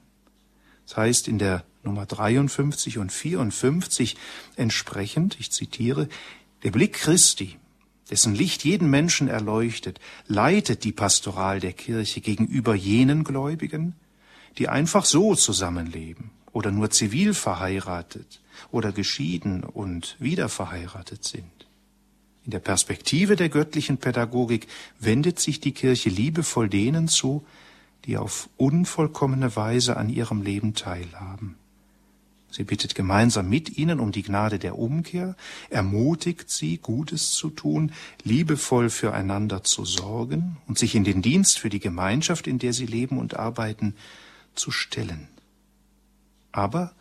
Das heißt in der Nummer 53 und 54 entsprechend, ich zitiere, der Blick Christi, dessen Licht jeden Menschen erleuchtet, leitet die Pastoral der Kirche gegenüber jenen Gläubigen, die einfach so zusammenleben oder nur zivil verheiratet oder geschieden und wieder verheiratet sind. In der Perspektive der göttlichen Pädagogik wendet sich die Kirche liebevoll denen zu, die auf unvollkommene Weise an ihrem Leben teilhaben. Sie bittet gemeinsam mit ihnen um die Gnade der Umkehr, ermutigt sie, Gutes zu tun, liebevoll füreinander zu sorgen und sich in den Dienst für die Gemeinschaft, in der sie leben und arbeiten, zu stellen. Aber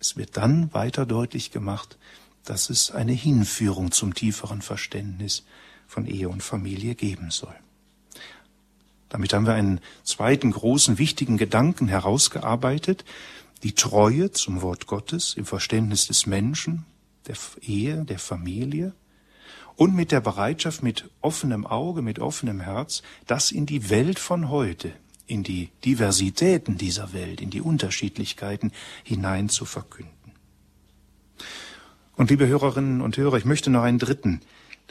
es wird dann weiter deutlich gemacht, dass es eine Hinführung zum tieferen Verständnis von Ehe und Familie geben soll. Damit haben wir einen zweiten großen wichtigen Gedanken herausgearbeitet, die Treue zum Wort Gottes im Verständnis des Menschen, der Ehe, der Familie und mit der Bereitschaft, mit offenem Auge, mit offenem Herz, das in die Welt von heute, in die Diversitäten dieser Welt, in die Unterschiedlichkeiten hinein zu verkünden. Und liebe Hörerinnen und Hörer, ich möchte noch einen dritten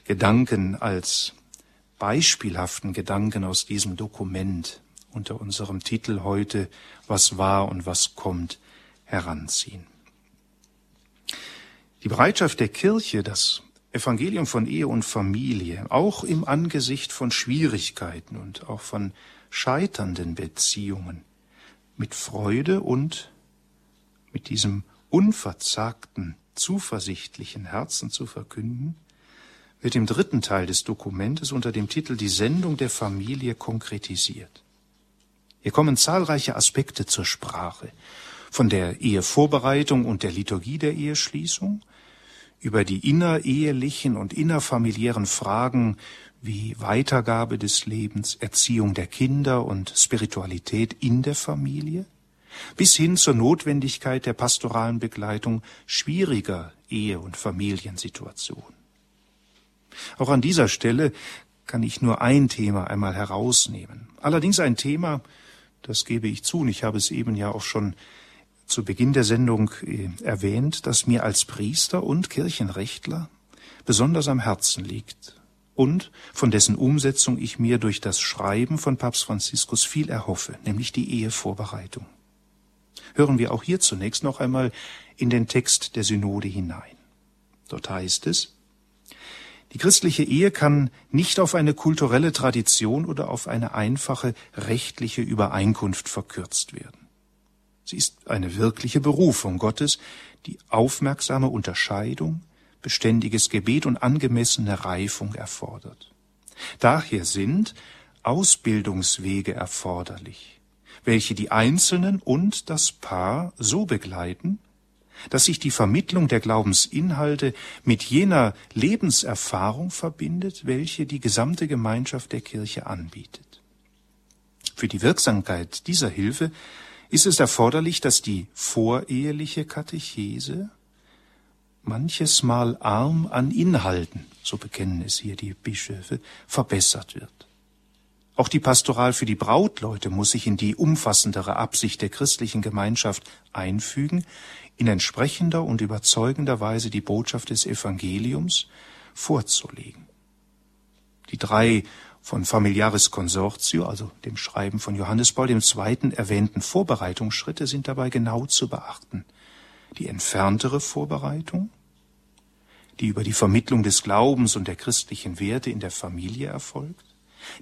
Gedanken als beispielhaften Gedanken aus diesem Dokument unter unserem Titel heute Was war und was kommt heranziehen. Die Bereitschaft der Kirche, das Evangelium von Ehe und Familie, auch im Angesicht von Schwierigkeiten und auch von scheiternden Beziehungen, mit Freude und mit diesem unverzagten, zuversichtlichen Herzen zu verkünden, wird im dritten Teil des Dokumentes unter dem Titel Die Sendung der Familie konkretisiert. Hier kommen zahlreiche Aspekte zur Sprache, von der Ehevorbereitung und der Liturgie der Eheschließung, über die innerehelichen und innerfamiliären Fragen wie Weitergabe des Lebens, Erziehung der Kinder und Spiritualität in der Familie, bis hin zur Notwendigkeit der pastoralen Begleitung schwieriger Ehe- und Familiensituationen. Auch an dieser Stelle kann ich nur ein Thema einmal herausnehmen. Allerdings ein Thema, das gebe ich zu, und ich habe es eben ja auch schon zu Beginn der Sendung äh, erwähnt, das mir als Priester und Kirchenrechtler besonders am Herzen liegt und von dessen Umsetzung ich mir durch das Schreiben von Papst Franziskus viel erhoffe, nämlich die Ehevorbereitung. Hören wir auch hier zunächst noch einmal in den Text der Synode hinein. Dort heißt es, die christliche Ehe kann nicht auf eine kulturelle Tradition oder auf eine einfache rechtliche Übereinkunft verkürzt werden. Sie ist eine wirkliche Berufung Gottes, die aufmerksame Unterscheidung, beständiges Gebet und angemessene Reifung erfordert. Daher sind Ausbildungswege erforderlich, welche die Einzelnen und das Paar so begleiten, dass sich die Vermittlung der Glaubensinhalte mit jener Lebenserfahrung verbindet, welche die gesamte Gemeinschaft der Kirche anbietet. Für die Wirksamkeit dieser Hilfe ist es erforderlich, dass die voreheliche Katechese manches Mal arm an Inhalten, so bekennen es hier die Bischöfe, verbessert wird. Auch die Pastoral für die Brautleute muss sich in die umfassendere Absicht der christlichen Gemeinschaft einfügen, in entsprechender und überzeugender Weise die Botschaft des Evangeliums vorzulegen. Die drei von Familiaris Consortio, also dem Schreiben von Johannes Paul II. erwähnten Vorbereitungsschritte sind dabei genau zu beachten. Die entferntere Vorbereitung, die über die Vermittlung des Glaubens und der christlichen Werte in der Familie erfolgt,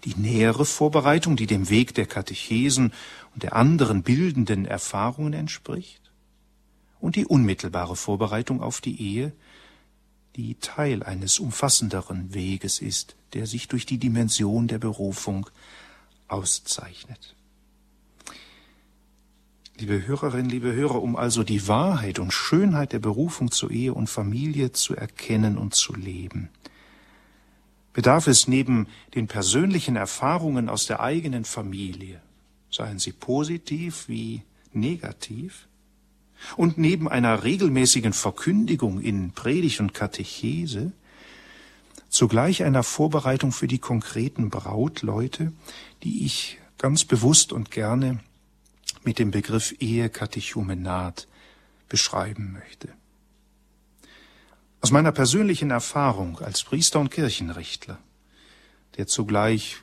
die nähere Vorbereitung, die dem Weg der Katechesen und der anderen bildenden Erfahrungen entspricht, und die unmittelbare Vorbereitung auf die Ehe, die Teil eines umfassenderen Weges ist, der sich durch die Dimension der Berufung auszeichnet. Liebe Hörerinnen, liebe Hörer, um also die Wahrheit und Schönheit der Berufung zur Ehe und Familie zu erkennen und zu leben, bedarf es neben den persönlichen Erfahrungen aus der eigenen Familie, seien sie positiv wie negativ, und neben einer regelmäßigen Verkündigung in Predigt und Katechese, zugleich einer Vorbereitung für die konkreten Brautleute, die ich ganz bewusst und gerne mit dem Begriff Ehekatechumenat beschreiben möchte. Aus meiner persönlichen Erfahrung als Priester und Kirchenrichtler, der zugleich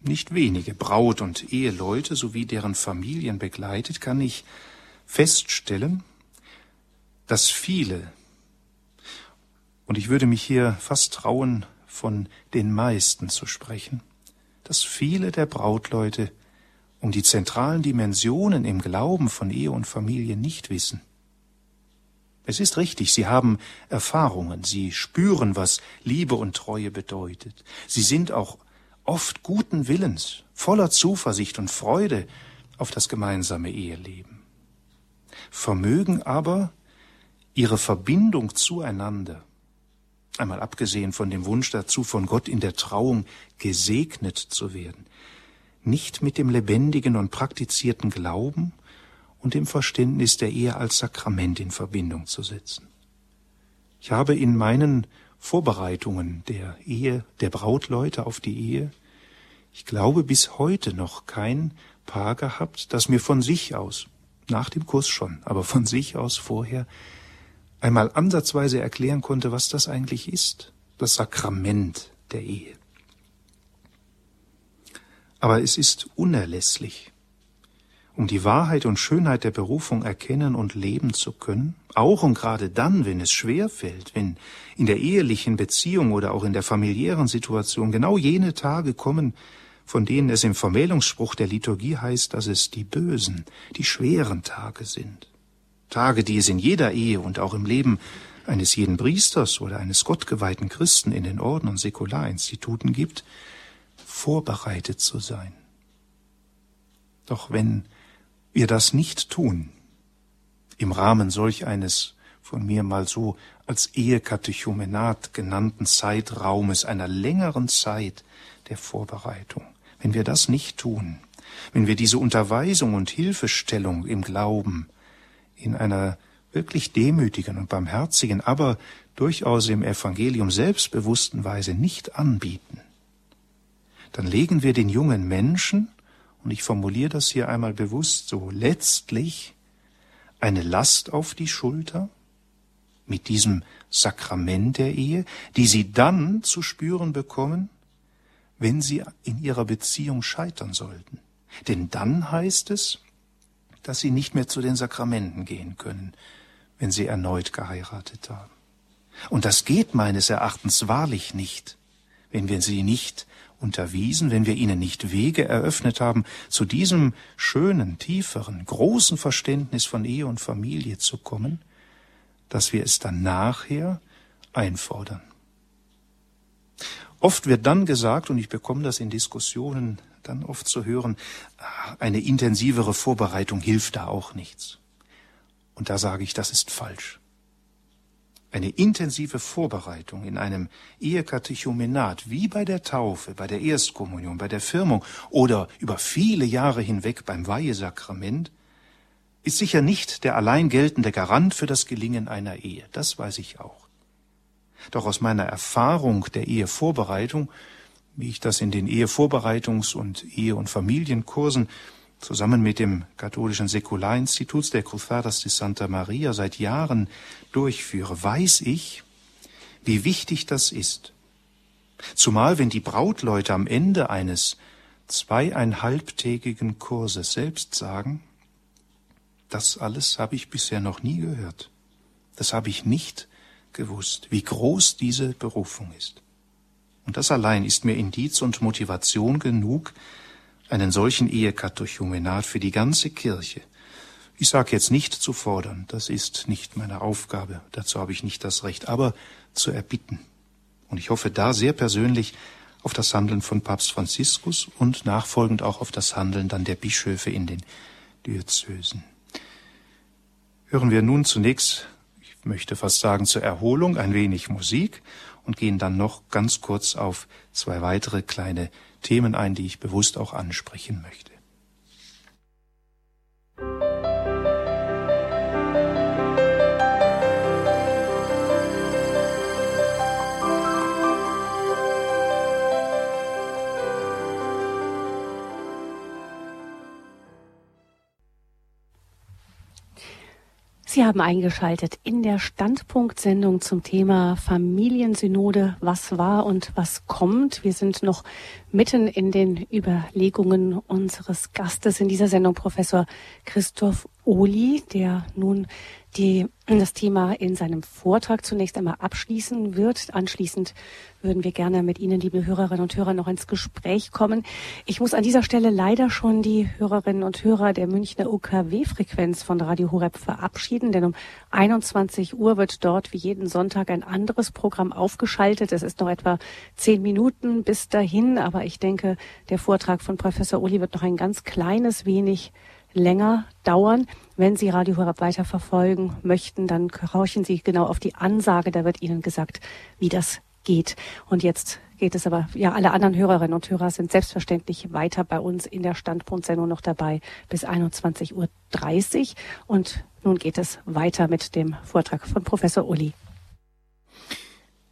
nicht wenige Braut- und Eheleute sowie deren Familien begleitet, kann ich feststellen, dass viele, und ich würde mich hier fast trauen, von den meisten zu sprechen, dass viele der Brautleute um die zentralen Dimensionen im Glauben von Ehe und Familie nicht wissen. Es ist richtig, sie haben Erfahrungen, sie spüren, was Liebe und Treue bedeutet. Sie sind auch oft guten Willens, voller Zuversicht und Freude auf das gemeinsame Eheleben. Vermögen aber ihre Verbindung zueinander, einmal abgesehen von dem Wunsch dazu, von Gott in der Trauung gesegnet zu werden, nicht mit dem lebendigen und praktizierten Glauben und dem Verständnis der Ehe als Sakrament in Verbindung zu setzen. Ich habe in meinen Vorbereitungen der Ehe, der Brautleute auf die Ehe, ich glaube bis heute noch kein Paar gehabt, das mir von sich aus, nach dem Kurs schon, aber von sich aus vorher, einmal ansatzweise erklären konnte, was das eigentlich ist, das Sakrament der Ehe. Aber es ist unerlässlich, um die Wahrheit und Schönheit der Berufung erkennen und leben zu können, auch und gerade dann, wenn es schwer fällt, wenn in der ehelichen Beziehung oder auch in der familiären Situation genau jene Tage kommen, von denen es im Vermählungsspruch der Liturgie heißt, dass es die bösen, die schweren Tage sind. Tage, die es in jeder Ehe und auch im Leben eines jeden Priesters oder eines gottgeweihten Christen in den Orden und Säkularinstituten gibt, vorbereitet zu sein. Doch wenn wir das nicht tun, im Rahmen solch eines von mir mal so als Ehekatechumenat genannten Zeitraumes, einer längeren Zeit der Vorbereitung. Wenn wir das nicht tun, wenn wir diese Unterweisung und Hilfestellung im Glauben in einer wirklich demütigen und barmherzigen, aber durchaus im Evangelium selbstbewussten Weise nicht anbieten, dann legen wir den jungen Menschen und ich formuliere das hier einmal bewusst so, letztlich eine Last auf die Schulter mit diesem Sakrament der Ehe, die sie dann zu spüren bekommen, wenn sie in ihrer Beziehung scheitern sollten. Denn dann heißt es, dass sie nicht mehr zu den Sakramenten gehen können, wenn sie erneut geheiratet haben. Und das geht meines Erachtens wahrlich nicht, wenn wir sie nicht unterwiesen, wenn wir ihnen nicht Wege eröffnet haben, zu diesem schönen, tieferen, großen Verständnis von Ehe und Familie zu kommen, dass wir es dann nachher einfordern. Oft wird dann gesagt, und ich bekomme das in Diskussionen dann oft zu hören, ah, eine intensivere Vorbereitung hilft da auch nichts. Und da sage ich, das ist falsch. Eine intensive Vorbereitung in einem Ehekatechumenat, wie bei der Taufe, bei der Erstkommunion, bei der Firmung oder über viele Jahre hinweg beim Weihesakrament, ist sicher nicht der allein geltende Garant für das Gelingen einer Ehe. Das weiß ich auch. Doch aus meiner Erfahrung der Ehevorbereitung, wie ich das in den Ehevorbereitungs- und Ehe- und Familienkursen zusammen mit dem katholischen Säkularinstitut der Cruzadas de Santa Maria seit Jahren durchführe, weiß ich, wie wichtig das ist. Zumal wenn die Brautleute am Ende eines zweieinhalbtägigen Kurses selbst sagen, das alles habe ich bisher noch nie gehört. Das habe ich nicht gewusst, wie groß diese Berufung ist. Und das allein ist mir Indiz und Motivation genug, einen solchen Ehekatechumenat für die ganze Kirche. Ich sage jetzt nicht zu fordern, das ist nicht meine Aufgabe, dazu habe ich nicht das Recht, aber zu erbitten. Und ich hoffe da sehr persönlich auf das Handeln von Papst Franziskus und nachfolgend auch auf das Handeln dann der Bischöfe in den Diözesen. Hören wir nun zunächst, möchte fast sagen zur Erholung, ein wenig Musik und gehen dann noch ganz kurz auf zwei weitere kleine Themen ein, die ich bewusst auch ansprechen möchte. Sie haben eingeschaltet in der Standpunktsendung zum Thema Familiensynode. Was war und was kommt? Wir sind noch mitten in den Überlegungen unseres Gastes in dieser Sendung, Professor Christoph Ohli, der nun die, das Thema in seinem Vortrag zunächst einmal abschließen wird. Anschließend würden wir gerne mit Ihnen, liebe Hörerinnen und Hörer, noch ins Gespräch kommen. Ich muss an dieser Stelle leider schon die Hörerinnen und Hörer der Münchner UKW-Frequenz von Radio Horeb verabschieden, denn um 21 Uhr wird dort wie jeden Sonntag ein anderes Programm aufgeschaltet. Es ist noch etwa zehn Minuten bis dahin, aber ich denke, der Vortrag von Professor Uli wird noch ein ganz kleines wenig länger dauern. Wenn Sie Radio Horeb weiter verfolgen möchten, dann horchen Sie genau auf die Ansage. Da wird Ihnen gesagt, wie das geht. Und jetzt geht es aber, ja, alle anderen Hörerinnen und Hörer sind selbstverständlich weiter bei uns in der Standpunktsendung noch dabei bis 21.30 Uhr. Und nun geht es weiter mit dem Vortrag von Professor Uli.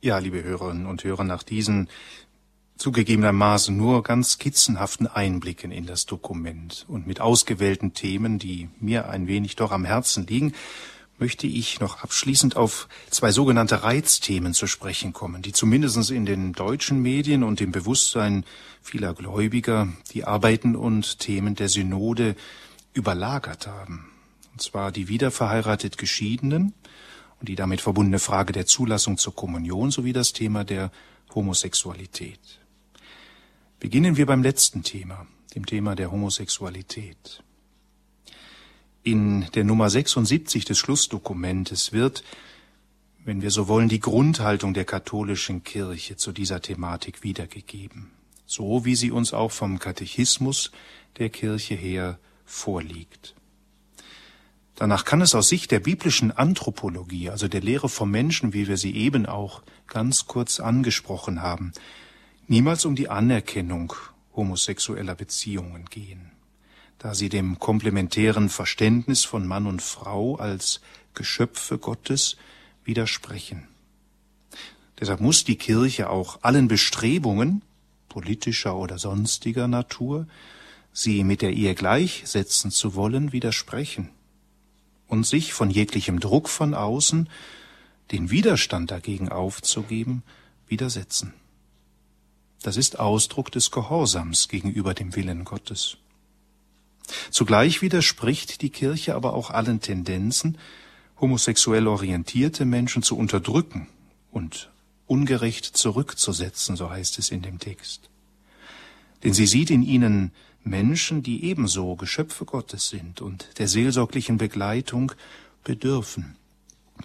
Ja, liebe Hörerinnen und Hörer, nach diesen zugegebenermaßen nur ganz skizzenhaften Einblicken in das Dokument und mit ausgewählten Themen, die mir ein wenig doch am Herzen liegen, möchte ich noch abschließend auf zwei sogenannte Reizthemen zu sprechen kommen, die zumindest in den deutschen Medien und im Bewusstsein vieler Gläubiger die Arbeiten und Themen der Synode überlagert haben. Und zwar die wiederverheiratet Geschiedenen und die damit verbundene Frage der Zulassung zur Kommunion sowie das Thema der Homosexualität. Beginnen wir beim letzten Thema, dem Thema der Homosexualität. In der Nummer 76 des Schlussdokumentes wird, wenn wir so wollen, die Grundhaltung der katholischen Kirche zu dieser Thematik wiedergegeben, so wie sie uns auch vom Katechismus der Kirche her vorliegt. Danach kann es aus Sicht der biblischen Anthropologie, also der Lehre vom Menschen, wie wir sie eben auch ganz kurz angesprochen haben, niemals um die Anerkennung homosexueller Beziehungen gehen, da sie dem komplementären Verständnis von Mann und Frau als Geschöpfe Gottes widersprechen. Deshalb muss die Kirche auch allen Bestrebungen, politischer oder sonstiger Natur, sie mit der Ehe gleichsetzen zu wollen, widersprechen und sich von jeglichem Druck von außen, den Widerstand dagegen aufzugeben, widersetzen. Das ist Ausdruck des Gehorsams gegenüber dem Willen Gottes. Zugleich widerspricht die Kirche aber auch allen Tendenzen, homosexuell orientierte Menschen zu unterdrücken und ungerecht zurückzusetzen, so heißt es in dem Text. Denn sie sieht in ihnen Menschen, die ebenso Geschöpfe Gottes sind und der seelsorglichen Begleitung bedürfen.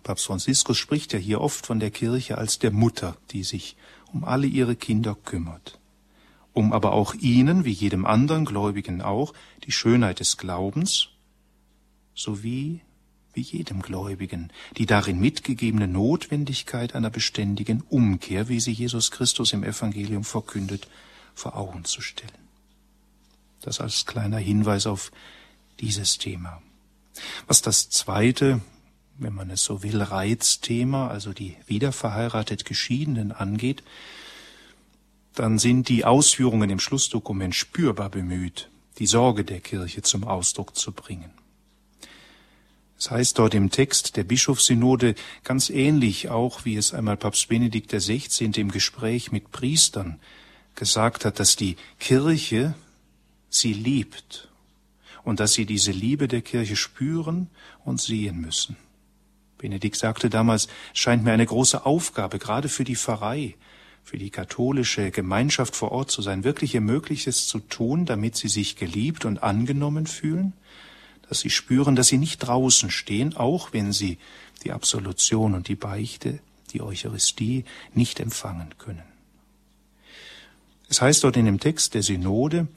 Papst Franziskus spricht ja hier oft von der Kirche als der Mutter, die sich um alle ihre Kinder kümmert, um aber auch ihnen, wie jedem anderen Gläubigen auch, die Schönheit des Glaubens sowie wie jedem Gläubigen die darin mitgegebene Notwendigkeit einer beständigen Umkehr, wie sie Jesus Christus im Evangelium verkündet, vor Augen zu stellen. Das als kleiner Hinweis auf dieses Thema. Was das zweite, wenn man es so will, Reizthema, also die wiederverheiratet Geschiedenen angeht, dann sind die Ausführungen im Schlussdokument spürbar bemüht, die Sorge der Kirche zum Ausdruck zu bringen. Es heißt dort im Text der Bischofssynode ganz ähnlich auch, wie es einmal Papst Benedikt XVI. im Gespräch mit Priestern gesagt hat, dass die Kirche sie liebt und dass sie diese Liebe der Kirche spüren und sehen müssen. Benedikt sagte damals, scheint mir eine große Aufgabe, gerade für die Pfarrei, für die katholische Gemeinschaft vor Ort zu sein, wirklich ihr Mögliches zu tun, damit sie sich geliebt und angenommen fühlen, dass sie spüren, dass sie nicht draußen stehen, auch wenn sie die Absolution und die Beichte, die Eucharistie nicht empfangen können. Es heißt dort in dem Text der Synode,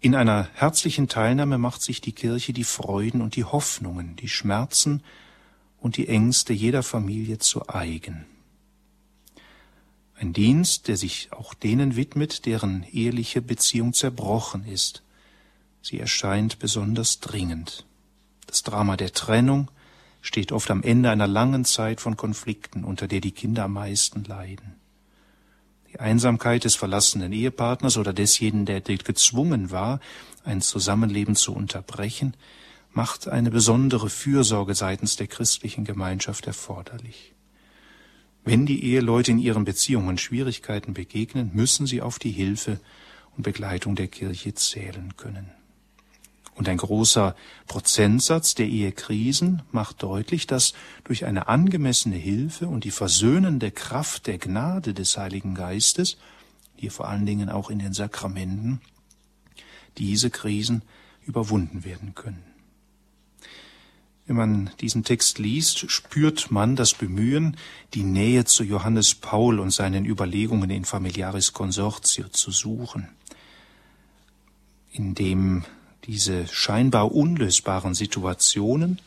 in einer herzlichen Teilnahme macht sich die Kirche die Freuden und die Hoffnungen, die Schmerzen und die Ängste jeder Familie zu eigen. Ein Dienst, der sich auch denen widmet, deren eheliche Beziehung zerbrochen ist, Sie erscheint besonders dringend. Das Drama der Trennung steht oft am Ende einer langen Zeit von Konflikten, unter der die Kinder am meisten leiden. Die Einsamkeit des verlassenen Ehepartners oder desjenigen, der gezwungen war, ein Zusammenleben zu unterbrechen, macht eine besondere Fürsorge seitens der christlichen Gemeinschaft erforderlich. Wenn die Eheleute in ihren Beziehungen Schwierigkeiten begegnen, müssen sie auf die Hilfe und Begleitung der Kirche zählen können. Und ein großer Prozentsatz der Ehekrisen macht deutlich, dass durch eine angemessene Hilfe und die versöhnende Kraft der Gnade des Heiligen Geistes, hier vor allen Dingen auch in den Sakramenten, diese Krisen überwunden werden können. Wenn man diesen Text liest, spürt man das Bemühen, die Nähe zu Johannes Paul und seinen Überlegungen in Familiaris Consortio zu suchen, in dem diese scheinbar unlösbaren Situationen,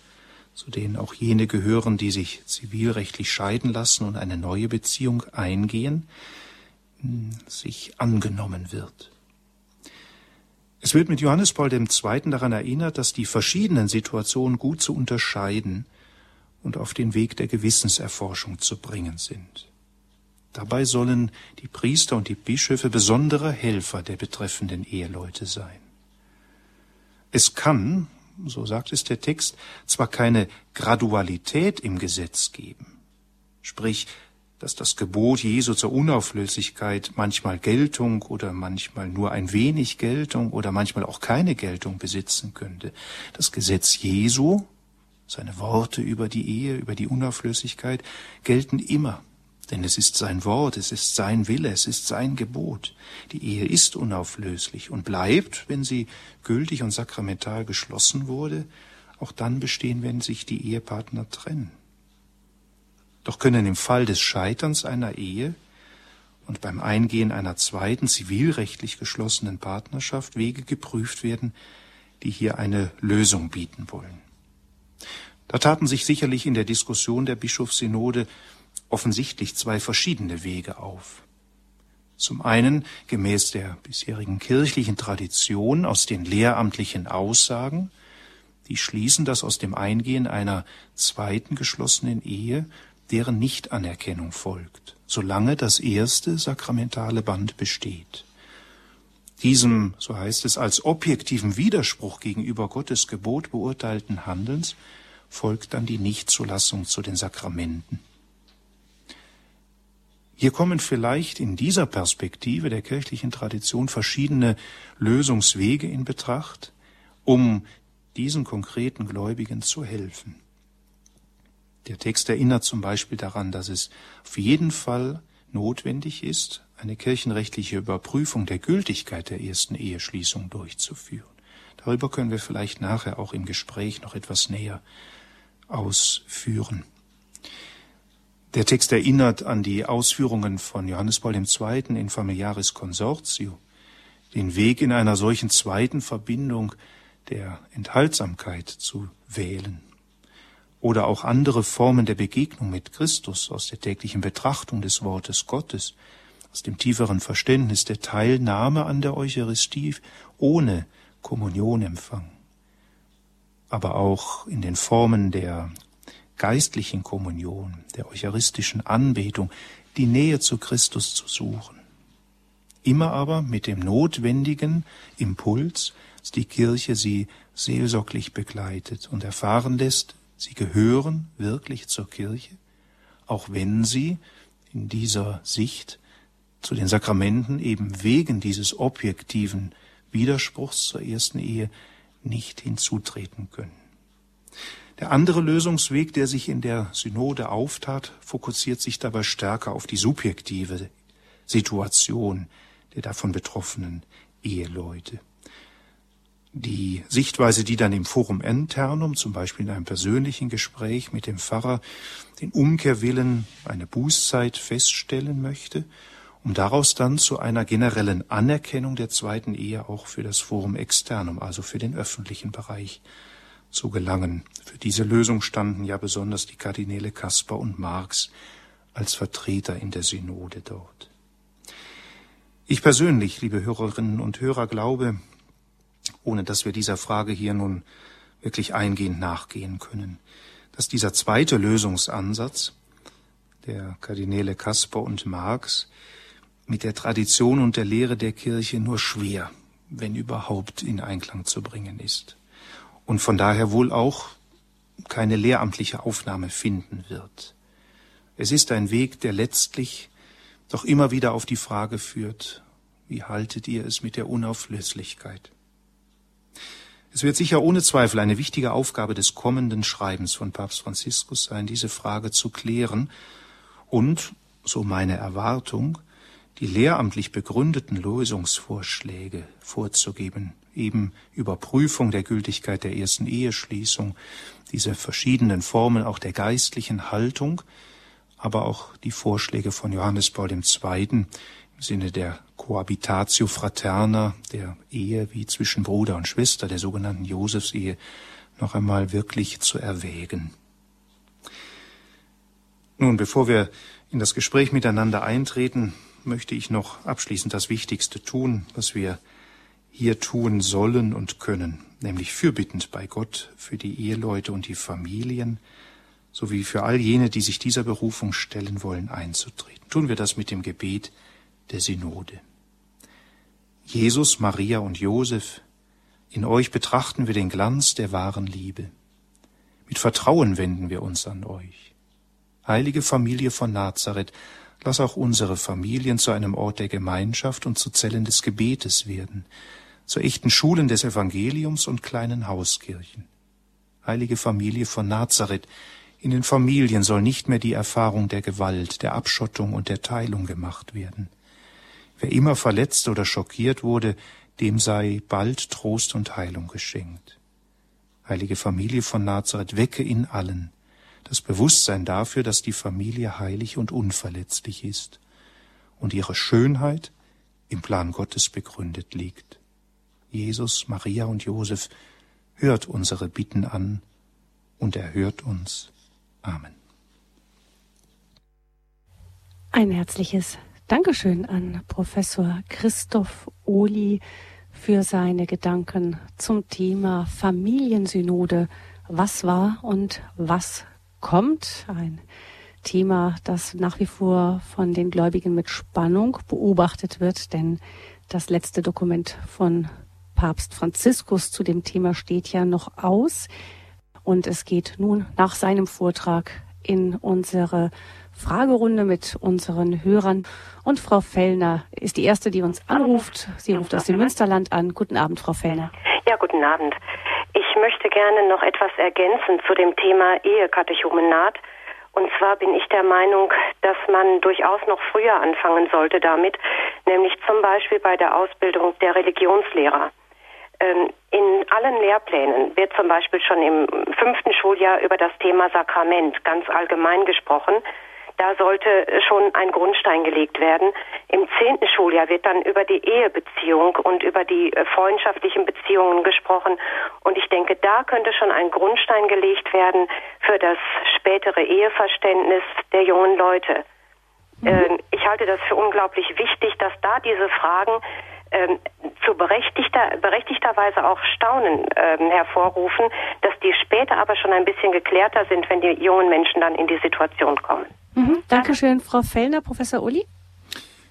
zu denen auch jene gehören, die sich zivilrechtlich scheiden lassen und eine neue Beziehung eingehen, sich angenommen wird. Es wird mit Johannes Paul II. daran erinnert, dass die verschiedenen Situationen gut zu unterscheiden und auf den Weg der Gewissenserforschung zu bringen sind. Dabei sollen die Priester und die Bischöfe besondere Helfer der betreffenden Eheleute sein. Es kann, so sagt es der Text, zwar keine Gradualität im Gesetz geben, sprich, dass das Gebot Jesu zur Unauflöslichkeit manchmal Geltung oder manchmal nur ein wenig Geltung oder manchmal auch keine Geltung besitzen könnte. Das Gesetz Jesu, seine Worte über die Ehe, über die Unauflöslichkeit gelten immer. Denn es ist sein Wort, es ist sein Wille, es ist sein Gebot. Die Ehe ist unauflöslich und bleibt, wenn sie gültig und sakramental geschlossen wurde, auch dann bestehen, wenn sich die Ehepartner trennen. Doch können im Fall des Scheiterns einer Ehe und beim Eingehen einer zweiten zivilrechtlich geschlossenen Partnerschaft Wege geprüft werden, die hier eine Lösung bieten wollen. Da taten sich sicherlich in der Diskussion der Bischofssynode offensichtlich zwei verschiedene Wege auf. Zum einen gemäß der bisherigen kirchlichen Tradition aus den lehramtlichen Aussagen, die schließen, dass aus dem Eingehen einer zweiten geschlossenen Ehe deren Nichtanerkennung folgt, solange das erste sakramentale Band besteht. Diesem, so heißt es, als objektiven Widerspruch gegenüber Gottes Gebot beurteilten Handelns folgt dann die Nichtzulassung zu den Sakramenten. Hier kommen vielleicht in dieser Perspektive der kirchlichen Tradition verschiedene Lösungswege in Betracht, um diesen konkreten Gläubigen zu helfen. Der Text erinnert zum Beispiel daran, dass es auf jeden Fall notwendig ist, eine kirchenrechtliche Überprüfung der Gültigkeit der ersten Eheschließung durchzuführen. Darüber können wir vielleicht nachher auch im Gespräch noch etwas näher ausführen. Der Text erinnert an die Ausführungen von Johannes Paul II. in Familiaris Consortio, den Weg in einer solchen zweiten Verbindung der Enthaltsamkeit zu wählen. Oder auch andere Formen der Begegnung mit Christus aus der täglichen Betrachtung des Wortes Gottes, aus dem tieferen Verständnis der Teilnahme an der Eucharistie ohne Kommunionempfang. Aber auch in den Formen der geistlichen Kommunion, der eucharistischen Anbetung, die Nähe zu Christus zu suchen. Immer aber mit dem notwendigen Impuls, dass die Kirche sie seelsorglich begleitet und erfahren lässt, Sie gehören wirklich zur Kirche, auch wenn sie in dieser Sicht zu den Sakramenten eben wegen dieses objektiven Widerspruchs zur ersten Ehe nicht hinzutreten können. Der andere Lösungsweg, der sich in der Synode auftat, fokussiert sich dabei stärker auf die subjektive Situation der davon betroffenen Eheleute. Die Sichtweise, die dann im Forum Internum, zum Beispiel in einem persönlichen Gespräch mit dem Pfarrer, den Umkehrwillen, eine Bußzeit feststellen möchte, um daraus dann zu einer generellen Anerkennung der zweiten Ehe auch für das Forum Externum, also für den öffentlichen Bereich, zu gelangen. Für diese Lösung standen ja besonders die Kardinäle Kasper und Marx als Vertreter in der Synode dort. Ich persönlich, liebe Hörerinnen und Hörer, glaube, ohne dass wir dieser Frage hier nun wirklich eingehend nachgehen können, dass dieser zweite Lösungsansatz der Kardinäle Kasper und Marx mit der Tradition und der Lehre der Kirche nur schwer, wenn überhaupt, in Einklang zu bringen ist und von daher wohl auch keine lehramtliche Aufnahme finden wird. Es ist ein Weg, der letztlich doch immer wieder auf die Frage führt, wie haltet ihr es mit der Unauflöslichkeit? Es wird sicher ohne Zweifel eine wichtige Aufgabe des kommenden Schreibens von Papst Franziskus sein, diese Frage zu klären und, so meine Erwartung, die lehramtlich begründeten Lösungsvorschläge vorzugeben, eben Überprüfung der Gültigkeit der ersten Eheschließung, diese verschiedenen Formen auch der geistlichen Haltung, aber auch die Vorschläge von Johannes Paul II. im Sinne der Cohabitatio fraterna, der Ehe wie zwischen Bruder und Schwester, der sogenannten Josefsehe, noch einmal wirklich zu erwägen. Nun, bevor wir in das Gespräch miteinander eintreten, möchte ich noch abschließend das Wichtigste tun, was wir hier tun sollen und können, nämlich fürbittend bei Gott für die Eheleute und die Familien, sowie für all jene, die sich dieser Berufung stellen wollen, einzutreten. Tun wir das mit dem Gebet der Synode. Jesus, Maria und Josef, in euch betrachten wir den Glanz der wahren Liebe. Mit Vertrauen wenden wir uns an euch. Heilige Familie von Nazareth, lass auch unsere Familien zu einem Ort der Gemeinschaft und zu Zellen des Gebetes werden, zu echten Schulen des Evangeliums und kleinen Hauskirchen. Heilige Familie von Nazareth, in den Familien soll nicht mehr die Erfahrung der Gewalt, der Abschottung und der Teilung gemacht werden. Wer immer verletzt oder schockiert wurde, dem sei bald Trost und Heilung geschenkt. Heilige Familie von Nazareth, wecke in allen das Bewusstsein dafür, dass die Familie heilig und unverletzlich ist und ihre Schönheit im Plan Gottes begründet liegt. Jesus, Maria und Josef, hört unsere Bitten an und erhört uns. Amen. Ein herzliches Dankeschön an Professor Christoph Ohli für seine Gedanken zum Thema Familiensynode. Was war und was kommt? Ein Thema, das nach wie vor von den Gläubigen mit Spannung beobachtet wird, denn das letzte Dokument von Papst Franziskus zu dem Thema steht ja noch aus. Und es geht nun nach seinem Vortrag in unsere Fragerunde mit unseren Hörern. Und Frau Fellner ist die Erste, die uns anruft. Sie ruft aus dem Münsterland an. Guten Abend, Frau Fellner. Ja, guten Abend. Ich möchte gerne noch etwas ergänzen zu dem Thema Ehekatechumenat. Und zwar bin ich der Meinung, dass man durchaus noch früher anfangen sollte damit, nämlich zum Beispiel bei der Ausbildung der Religionslehrer. Ähm, in allen Lehrplänen wird zum Beispiel schon im fünften Schuljahr über das Thema Sakrament ganz allgemein gesprochen. Da sollte schon ein Grundstein gelegt werden. Im zehnten Schuljahr wird dann über die Ehebeziehung und über die äh, freundschaftlichen Beziehungen gesprochen. Und ich denke, da könnte schon ein Grundstein gelegt werden für das spätere Eheverständnis der jungen Leute. Mhm. Ähm, ich halte das für unglaublich wichtig, dass da diese Fragen ähm, zu berechtigter, berechtigterweise auch Staunen ähm, hervorrufen, dass die später aber schon ein bisschen geklärter sind, wenn die jungen Menschen dann in die Situation kommen. Mhm. Dankeschön, Frau Fellner. Professor Uli?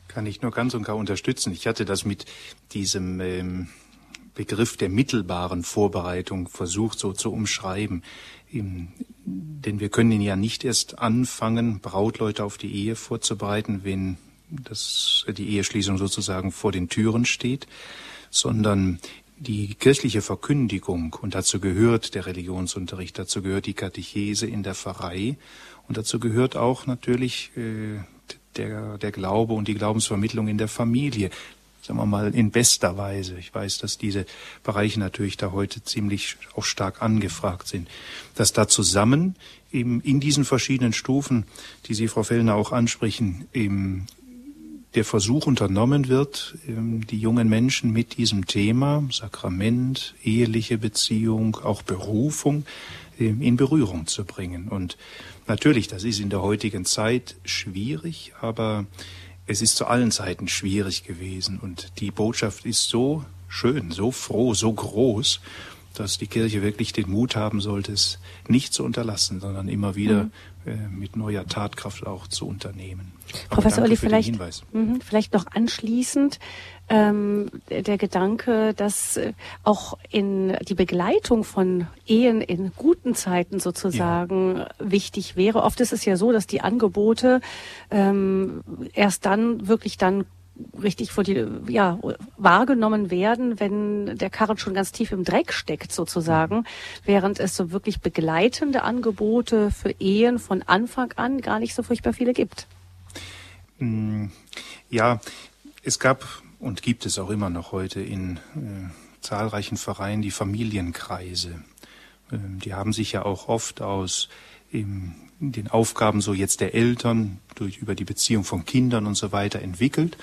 Kann ich nur ganz und gar unterstützen. Ich hatte das mit diesem ähm, Begriff der mittelbaren Vorbereitung versucht so zu umschreiben. denn wir können ja nicht erst anfangen, Brautleute auf die Ehe vorzubereiten, wenn das, die Eheschließung sozusagen vor den Türen steht, sondern die kirchliche Verkündigung, und dazu gehört der Religionsunterricht, dazu gehört die Katechese in der Pfarrei, und dazu gehört auch natürlich äh, der, der Glaube und die Glaubensvermittlung in der Familie sagen wir mal, in bester Weise. Ich weiß, dass diese Bereiche natürlich da heute ziemlich auch stark angefragt sind. Dass da zusammen eben in diesen verschiedenen Stufen, die Sie, Frau Fellner, auch ansprechen, eben der Versuch unternommen wird, die jungen Menschen mit diesem Thema Sakrament, eheliche Beziehung, auch Berufung in Berührung zu bringen. Und natürlich, das ist in der heutigen Zeit schwierig, aber es ist zu allen Zeiten schwierig gewesen und die Botschaft ist so schön, so froh, so groß, dass die Kirche wirklich den Mut haben sollte, es nicht zu unterlassen, sondern immer wieder mhm. äh, mit neuer Tatkraft auch zu unternehmen. Professor Olli, vielleicht, mh, vielleicht noch anschließend ähm, der Gedanke, dass äh, auch in die Begleitung von Ehen in guten Zeiten sozusagen ja. wichtig wäre. Oft ist es ja so, dass die Angebote ähm, erst dann wirklich dann richtig vor die, ja, wahrgenommen werden, wenn der Karren schon ganz tief im Dreck steckt sozusagen, während es so wirklich begleitende Angebote für Ehen von Anfang an gar nicht so furchtbar viele gibt. Mm, ja, es gab und gibt es auch immer noch heute in äh, zahlreichen Vereinen die Familienkreise. Ähm, die haben sich ja auch oft aus ähm, den Aufgaben so jetzt der Eltern durch über die Beziehung von Kindern und so weiter entwickelt.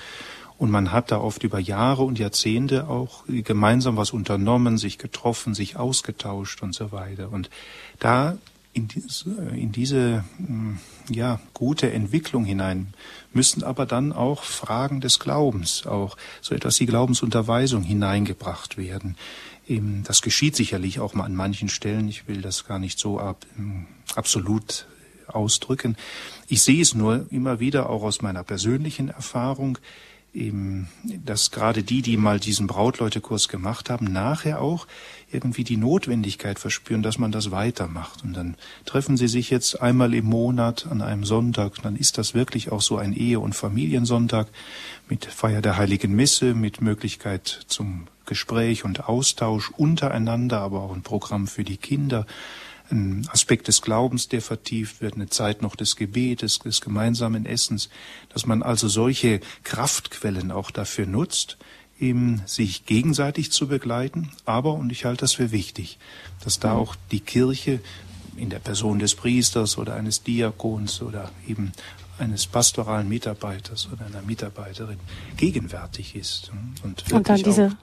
Und man hat da oft über Jahre und Jahrzehnte auch gemeinsam was unternommen, sich getroffen, sich ausgetauscht und so weiter. Und da in diese, in diese hm, ja, gute Entwicklung hinein müssen aber dann auch Fragen des Glaubens, auch so etwas wie Glaubensunterweisung hineingebracht werden. Das geschieht sicherlich auch mal an manchen Stellen. Ich will das gar nicht so ab, hm, absolut ausdrücken. Ich sehe es nur immer wieder auch aus meiner persönlichen Erfahrung, dass gerade die, die mal diesen Brautleutekurs gemacht haben, nachher auch irgendwie die Notwendigkeit verspüren, dass man das weitermacht. Und dann treffen sie sich jetzt einmal im Monat an einem Sonntag. Dann ist das wirklich auch so ein Ehe- und Familiensonntag mit Feier der Heiligen Messe, mit Möglichkeit zum Gespräch und Austausch untereinander, aber auch ein Programm für die Kinder ein Aspekt des Glaubens, der vertieft wird, eine Zeit noch des Gebetes, des gemeinsamen Essens, dass man also solche Kraftquellen auch dafür nutzt, eben sich gegenseitig zu begleiten, aber, und ich halte das für wichtig, dass da auch die Kirche in der Person des Priesters oder eines Diakons oder eben eines pastoralen Mitarbeiters oder einer Mitarbeiterin gegenwärtig ist und, und dann diese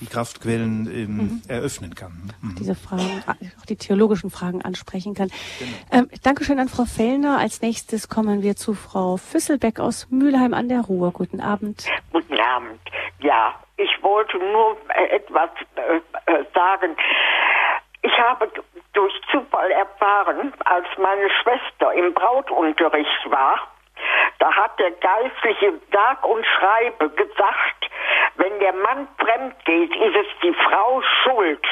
die Kraftquellen ähm, mhm. eröffnen kann. Mhm. Diese Fragen, auch die theologischen Fragen ansprechen kann. Genau. Ähm, Dankeschön an Frau Fellner. Als nächstes kommen wir zu Frau Füsselbeck aus Mülheim an der Ruhr. Guten Abend. Guten Abend. Ja, ich wollte nur äh, etwas äh, äh, sagen. Ich habe durch Zufall erfahren, als meine Schwester im Brautunterricht war, da hat der Geistliche sag und schreibe gesagt, wenn der Mann fremd geht, ist es die Frau schuld.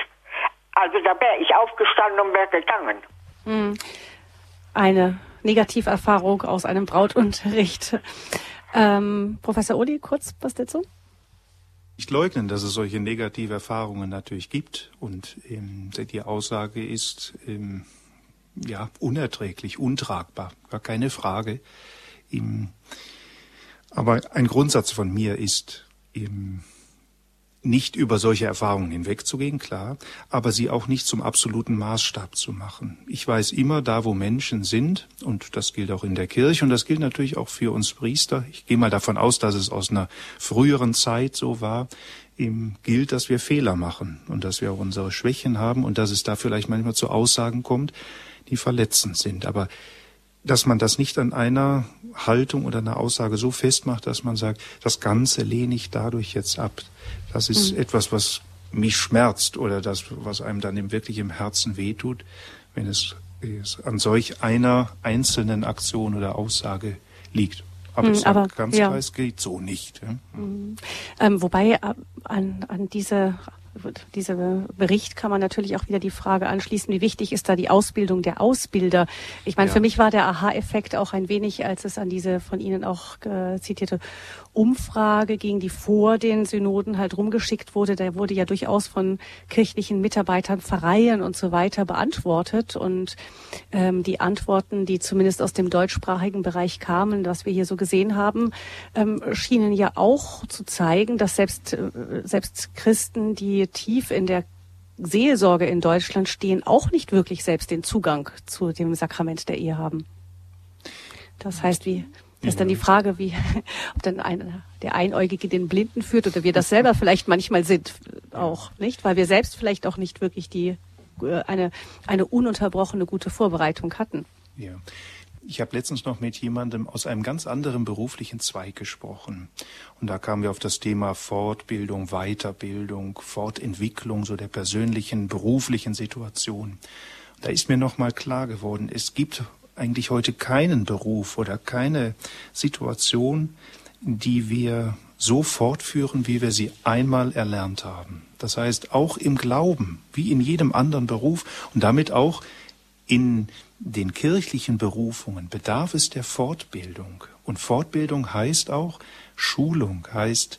Also da wäre ich aufgestanden und wäre gegangen. Hm. Eine Negativerfahrung aus einem Brautunterricht. Ähm, Professor Uli, kurz was dazu? Nicht leugnen, dass es solche negative Erfahrungen natürlich gibt und ähm, die Aussage ist ähm, ja unerträglich, untragbar, gar keine Frage. Ähm, aber ein Grundsatz von mir ist, eben nicht über solche Erfahrungen hinwegzugehen, klar, aber sie auch nicht zum absoluten Maßstab zu machen. Ich weiß immer, da wo Menschen sind, und das gilt auch in der Kirche und das gilt natürlich auch für uns Priester, ich gehe mal davon aus, dass es aus einer früheren Zeit so war, ihm gilt, dass wir Fehler machen und dass wir auch unsere Schwächen haben und dass es da vielleicht manchmal zu Aussagen kommt, die verletzend sind. Aber dass man das nicht an einer Haltung oder einer Aussage so festmacht, dass man sagt, das Ganze lehne ich dadurch jetzt ab. Das ist mhm. etwas, was mich schmerzt oder das, was einem dann wirklich im Herzen wehtut, wenn es, es an solch einer einzelnen Aktion oder Aussage liegt. Aber, mhm, aber ganz ja. geht so nicht. Ja. Mhm. Ähm, wobei äh, an, an diese dieser Bericht kann man natürlich auch wieder die Frage anschließen, wie wichtig ist da die Ausbildung der Ausbilder? Ich meine, ja. für mich war der Aha-Effekt auch ein wenig, als es an diese von Ihnen auch äh, zitierte Umfrage ging, die vor den Synoden halt rumgeschickt wurde. Da wurde ja durchaus von kirchlichen Mitarbeitern, Pfarreien und so weiter beantwortet. Und ähm, die Antworten, die zumindest aus dem deutschsprachigen Bereich kamen, was wir hier so gesehen haben, ähm, schienen ja auch zu zeigen, dass selbst, äh, selbst Christen, die tief in der Seelsorge in Deutschland stehen, auch nicht wirklich selbst den Zugang zu dem Sakrament der Ehe haben. Das heißt, wie, das ist dann die Frage, wie, ob dann ein, der Einäugige den Blinden führt oder wir das selber vielleicht manchmal sind, auch, nicht? Weil wir selbst vielleicht auch nicht wirklich die, äh, eine, eine ununterbrochene gute Vorbereitung hatten. Ja. Ich habe letztens noch mit jemandem aus einem ganz anderen beruflichen Zweig gesprochen. Und da kamen wir auf das Thema Fortbildung, Weiterbildung, Fortentwicklung so der persönlichen, beruflichen Situation. Da ist mir nochmal klar geworden, es gibt eigentlich heute keinen Beruf oder keine Situation, die wir so fortführen, wie wir sie einmal erlernt haben. Das heißt, auch im Glauben, wie in jedem anderen Beruf und damit auch in den kirchlichen Berufungen bedarf es der Fortbildung. Und Fortbildung heißt auch Schulung, heißt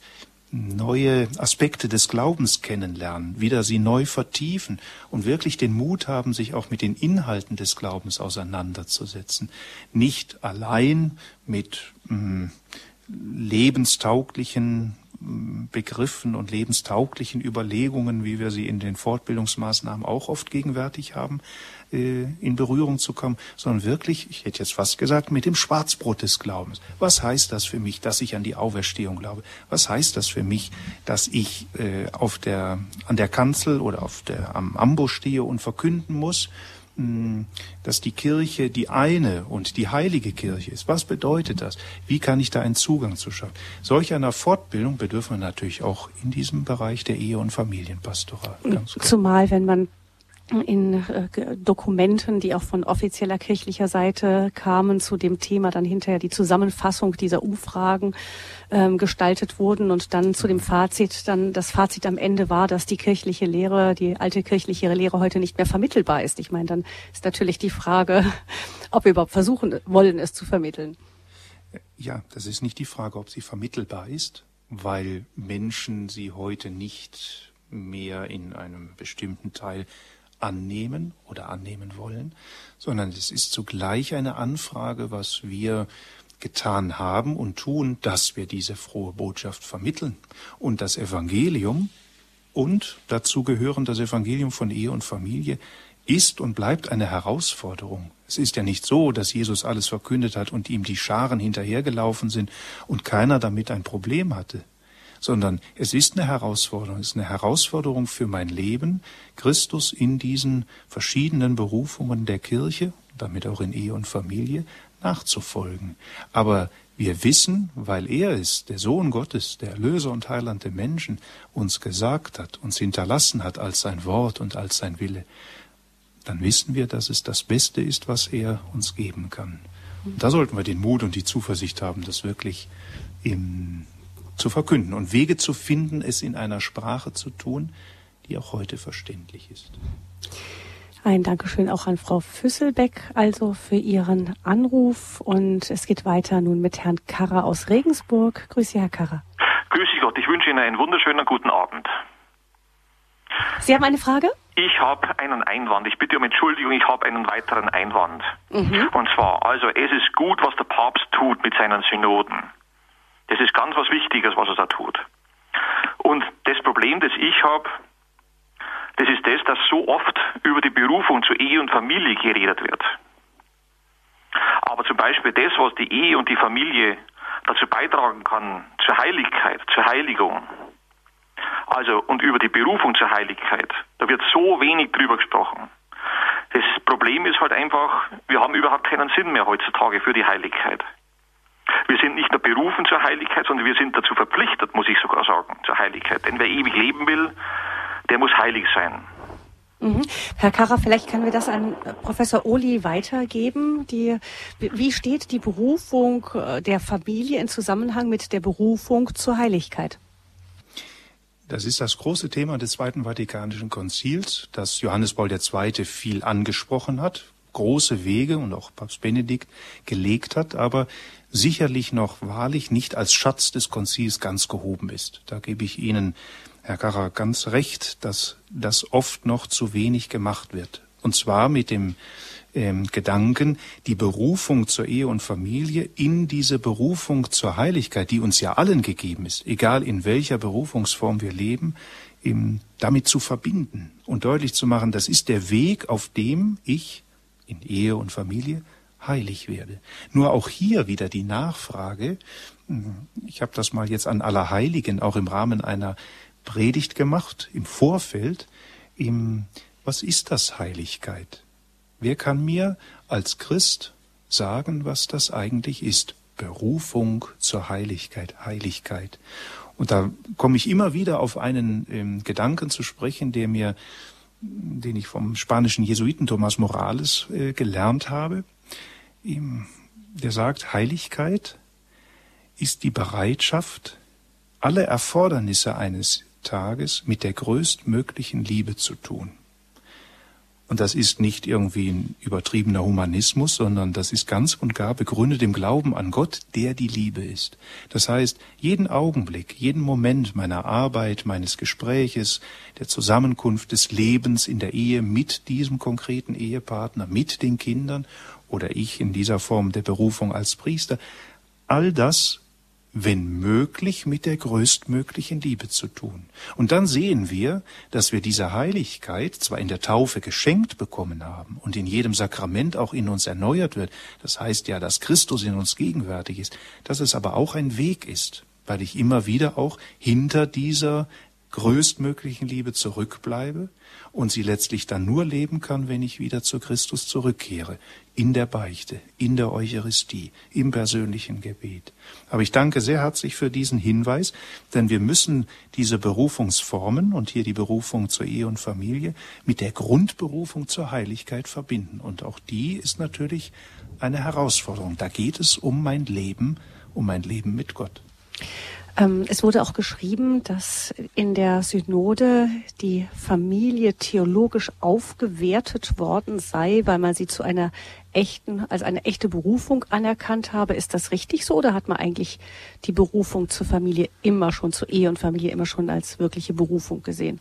neue Aspekte des Glaubens kennenlernen, wieder sie neu vertiefen und wirklich den Mut haben, sich auch mit den Inhalten des Glaubens auseinanderzusetzen. Nicht allein mit mh, hm, lebenstauglichen hm, Begriffen und lebenstauglichen Überlegungen, wie wir sie in den Fortbildungsmaßnahmen auch oft gegenwärtig haben, äh, in Berührung zu kommen, sondern wirklich, ich hätte jetzt fast gesagt, mit dem Schwarzbrot des Glaubens. Was heißt das für mich, dass ich an die Auferstehung glaube? Was heißt das für mich, dass ich äh, auf der, an der Kanzel oder auf der, am Ambo stehe und verkünden muss? Hm, dass die Kirche die eine und die heilige Kirche ist. Was bedeutet das? Wie kann ich da einen Zugang zu schaffen? Solch einer Fortbildung bedürfen wir natürlich auch in diesem Bereich der Ehe- und Familienpastoral. Zumal, wenn man in äh, Dokumenten, die auch von offizieller kirchlicher Seite kamen, zu dem Thema dann hinterher die Zusammenfassung dieser Umfragen ähm, gestaltet wurden und dann zu dem Fazit, dann das Fazit am Ende war, dass die kirchliche Lehre, die alte kirchliche Lehre heute nicht mehr vermittelbar ist. Ich meine, dann ist natürlich die Frage, ob wir überhaupt versuchen wollen, es zu vermitteln. Ja, das ist nicht die Frage, ob sie vermittelbar ist, weil Menschen sie heute nicht mehr in einem bestimmten Teil annehmen oder annehmen wollen, sondern es ist zugleich eine Anfrage, was wir getan haben und tun, dass wir diese frohe Botschaft vermitteln. Und das Evangelium und dazu gehören das Evangelium von Ehe und Familie ist und bleibt eine Herausforderung. Es ist ja nicht so, dass Jesus alles verkündet hat und ihm die Scharen hinterhergelaufen sind und keiner damit ein Problem hatte sondern es ist eine Herausforderung, es ist eine Herausforderung für mein Leben, Christus in diesen verschiedenen Berufungen der Kirche, damit auch in Ehe und Familie, nachzufolgen. Aber wir wissen, weil er ist, der Sohn Gottes, der Erlöser und Heiland der Menschen, uns gesagt hat, uns hinterlassen hat als sein Wort und als sein Wille, dann wissen wir, dass es das Beste ist, was er uns geben kann. Und da sollten wir den Mut und die Zuversicht haben, das wirklich im zu verkünden und Wege zu finden, es in einer Sprache zu tun, die auch heute verständlich ist. Ein Dankeschön auch an Frau Füsselbeck, also für Ihren Anruf. Und es geht weiter nun mit Herrn Karrer aus Regensburg. Grüße Sie, Herr Karrer. Grüße Gott, ich wünsche Ihnen einen wunderschönen guten Abend. Sie haben eine Frage? Ich habe einen Einwand. Ich bitte um Entschuldigung, ich habe einen weiteren Einwand. Mhm. Und zwar, also es ist gut, was der Papst tut mit seinen Synoden. Das ist ganz was Wichtiges, was er da tut. Und das Problem, das ich habe, das ist das, dass so oft über die Berufung zur Ehe und Familie geredet wird. Aber zum Beispiel das, was die Ehe und die Familie dazu beitragen kann, zur Heiligkeit, zur Heiligung, also und über die Berufung zur Heiligkeit, da wird so wenig drüber gesprochen. Das Problem ist halt einfach, wir haben überhaupt keinen Sinn mehr heutzutage für die Heiligkeit. Wir sind nicht nur berufen zur Heiligkeit, sondern wir sind dazu verpflichtet, muss ich sogar sagen, zur Heiligkeit. Denn wer ewig leben will, der muss heilig sein. Mhm. Herr Karrer, vielleicht können wir das an Professor Ohli weitergeben. Die, wie steht die Berufung äh, der Familie in Zusammenhang mit der Berufung zur Heiligkeit? Das ist das große Thema des Zweiten Vatikanischen Konzils, das Johannes Paul II. viel angesprochen hat, große Wege und auch Papst Benedikt gelegt hat, aber sicherlich noch wahrlich nicht als Schatz des Konzils ganz gehoben ist. Da gebe ich Ihnen, Herr Karrer, ganz recht, dass das oft noch zu wenig gemacht wird. Und zwar mit dem ähm, Gedanken, die Berufung zur Ehe und Familie in diese Berufung zur Heiligkeit, die uns ja allen gegeben ist, egal in welcher Berufungsform wir leben, eben damit zu verbinden und deutlich zu machen, das ist der Weg, auf dem ich in Ehe und Familie heilig werde. Nur auch hier wieder die Nachfrage, hm, ich habe das mal jetzt an Allerheiligen auch im Rahmen einer Predigt gemacht, im Vorfeld, im, was ist das Heiligkeit? Wer kann mir als Christ sagen, was das eigentlich ist? Berufung zur Heiligkeit, Heiligkeit. Und da komme ich immer wieder auf einen ähm, Gedanken zu sprechen, der mir, den ich vom spanischen Jesuiten Thomas Morales äh, gelernt habe. Ähm, der sagt, Heiligkeit ist die Bereitschaft, alle Erfordernisse eines Tages mit der größtmöglichen Liebe zu tun. Und das ist nicht irgendwie ein übertriebener Humanismus, sondern das ist ganz und gar begründet im Glauben an Gott, der die Liebe ist. Das heißt, jeden Augenblick, jeden Moment meiner Arbeit, meines Gespräches, der Zusammenkunft des Lebens in der Ehe mit diesem konkreten Ehepartner, mit den Kindern oder ich in dieser Form der Berufung als Priester, all das wenn möglich, mit der größtmöglichen Liebe zu tun. Und dann sehen wir, dass wir diese Heiligkeit zwar in der Taufe geschenkt bekommen haben und in jedem Sakrament auch in uns erneuert wird, das heißt ja, dass Christus in uns gegenwärtig ist, dass es aber auch ein Weg ist, weil ich immer wieder auch hinter dieser größtmöglichen Liebe zurückbleibe und sie letztlich dann nur leben kann, wenn ich wieder zu Christus zurückkehre, in der Beichte, in der Eucharistie, im persönlichen Gebet. Aber ich danke sehr herzlich für diesen Hinweis, denn wir müssen diese Berufungsformen und hier die Berufung zur Ehe und Familie mit der Grundberufung zur Heiligkeit verbinden. Und auch die ist natürlich eine Herausforderung. Da geht es um mein Leben, um mein Leben mit Gott. Ähm, es wurde auch geschrieben, dass in der Synode die Familie theologisch aufgewertet worden sei, weil man sie zu einer echten, als eine echte Berufung anerkannt habe. Ist das richtig so oder hat man eigentlich die Berufung zur Familie immer schon, zur Ehe und Familie immer schon als wirkliche Berufung gesehen?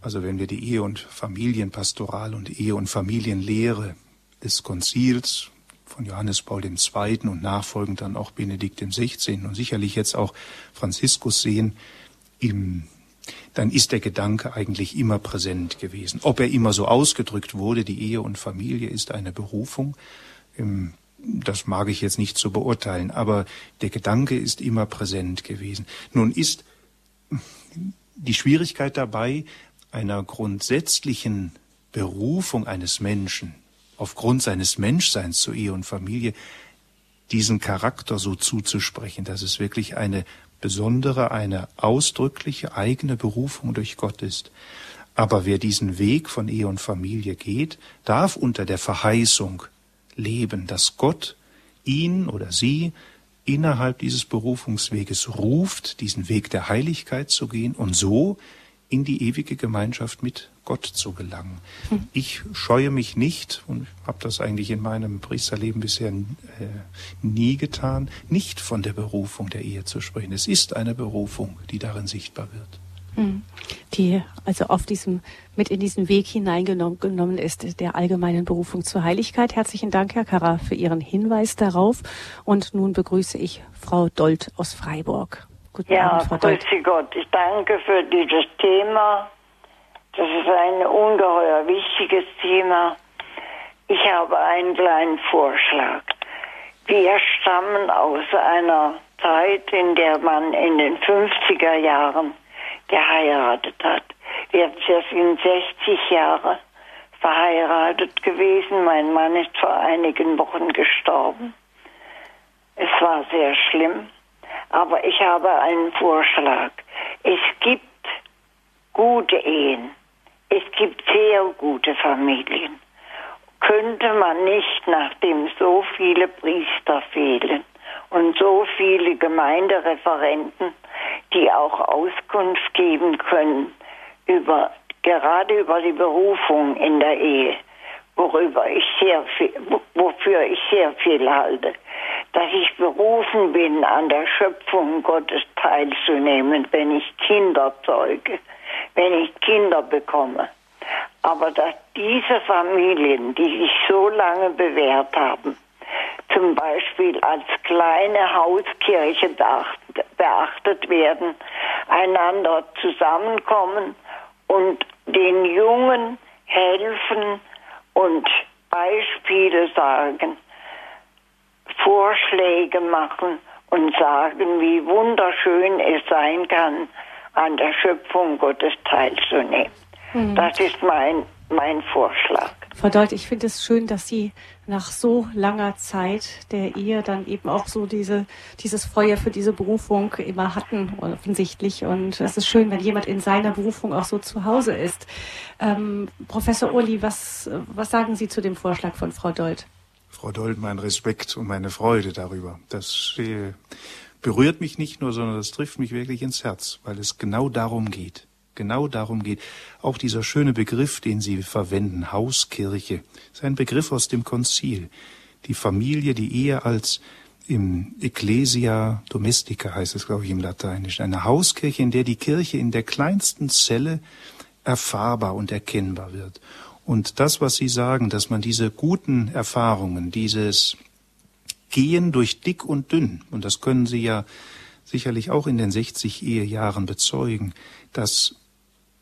Also wenn wir die Ehe- und Familienpastoral und Ehe- und Familienlehre des Konzils von Johannes Paul II. und nachfolgend dann auch Benedikt XVI. und sicherlich jetzt auch Franziskus sehen, im, dann ist der Gedanke eigentlich immer präsent gewesen. Ob er immer so ausgedrückt wurde, die Ehe und Familie ist eine Berufung, ähm, das mag ich jetzt nicht so beurteilen, aber der Gedanke ist immer präsent gewesen. Nun ist die Schwierigkeit dabei, einer grundsätzlichen Berufung eines Menschen, aufgrund seines Menschseins zur Ehe und Familie diesen Charakter so zuzusprechen, dass es wirklich eine besondere, eine ausdrückliche eigene Berufung durch Gott ist. Aber wer diesen Weg von Ehe und Familie geht, darf unter der Verheißung leben, dass Gott ihn oder sie innerhalb dieses Berufungsweges ruft, diesen Weg der Heiligkeit zu gehen und so in die ewige Gemeinschaft mit Gott zu gelangen. Hm. Ich scheue mich nicht und habe das eigentlich in meinem Priesterleben bisher äh, nie getan, nicht von der Berufung der Ehe zu sprechen. Es ist eine Berufung, die darin sichtbar wird. Hm. Die also auf diesem, mit in diesen Weg hineingenommen ist, der allgemeinen Berufung zur Heiligkeit. Herzlichen Dank, Herr Karrer, für Ihren Hinweis darauf. Und nun begrüße ich Frau Dold aus Freiburg. Guten ja, Abend, Frau Dold. grüße Gott. Ich danke für dieses Thema das ist ein ungeheuer wichtiges Thema. Ich habe einen kleinen Vorschlag. Wir stammen aus einer Zeit, in der man in den 50er Jahren geheiratet hat. Wir sind 60 Jahre verheiratet gewesen. Mein Mann ist vor einigen Wochen gestorben. Es war sehr schlimm. Aber ich habe einen Vorschlag. Es gibt gute Ehen. Es gibt sehr gute Familien. Könnte man nicht, nachdem so viele Priester fehlen und so viele Gemeindereferenten, die auch Auskunft geben können über gerade über die Berufung in der Ehe, worüber ich sehr viel, wofür ich sehr viel halte, dass ich berufen bin, an der Schöpfung Gottes teilzunehmen, wenn ich Kinder zeuge, wenn ich Kinder bekomme. Aber dass diese Familien, die sich so lange bewährt haben, zum Beispiel als kleine Hauskirche beachtet werden, einander zusammenkommen und den Jungen helfen und Beispiele sagen, Vorschläge machen und sagen, wie wunderschön es sein kann, an der Schöpfung Gottes teilzunehmen. Mhm. Das ist mein, mein Vorschlag. Frau Dold, ich finde es schön, dass Sie nach so langer Zeit der Ehe dann eben auch so diese, dieses Feuer für diese Berufung immer hatten, offensichtlich. Und es ist schön, wenn jemand in seiner Berufung auch so zu Hause ist. Ähm, Professor Uli, was, was sagen Sie zu dem Vorschlag von Frau Dold? Frau Dold, mein Respekt und meine Freude darüber. Das äh, berührt mich nicht nur, sondern das trifft mich wirklich ins Herz, weil es genau darum geht genau darum geht. Auch dieser schöne Begriff, den Sie verwenden, Hauskirche, ist ein Begriff aus dem Konzil. Die Familie, die Ehe als im Ecclesia Domestica heißt es, glaube ich, im Lateinischen. Eine Hauskirche, in der die Kirche in der kleinsten Zelle erfahrbar und erkennbar wird. Und das, was Sie sagen, dass man diese guten Erfahrungen, dieses Gehen durch dick und dünn, und das können Sie ja sicherlich auch in den 60 Ehejahren bezeugen, dass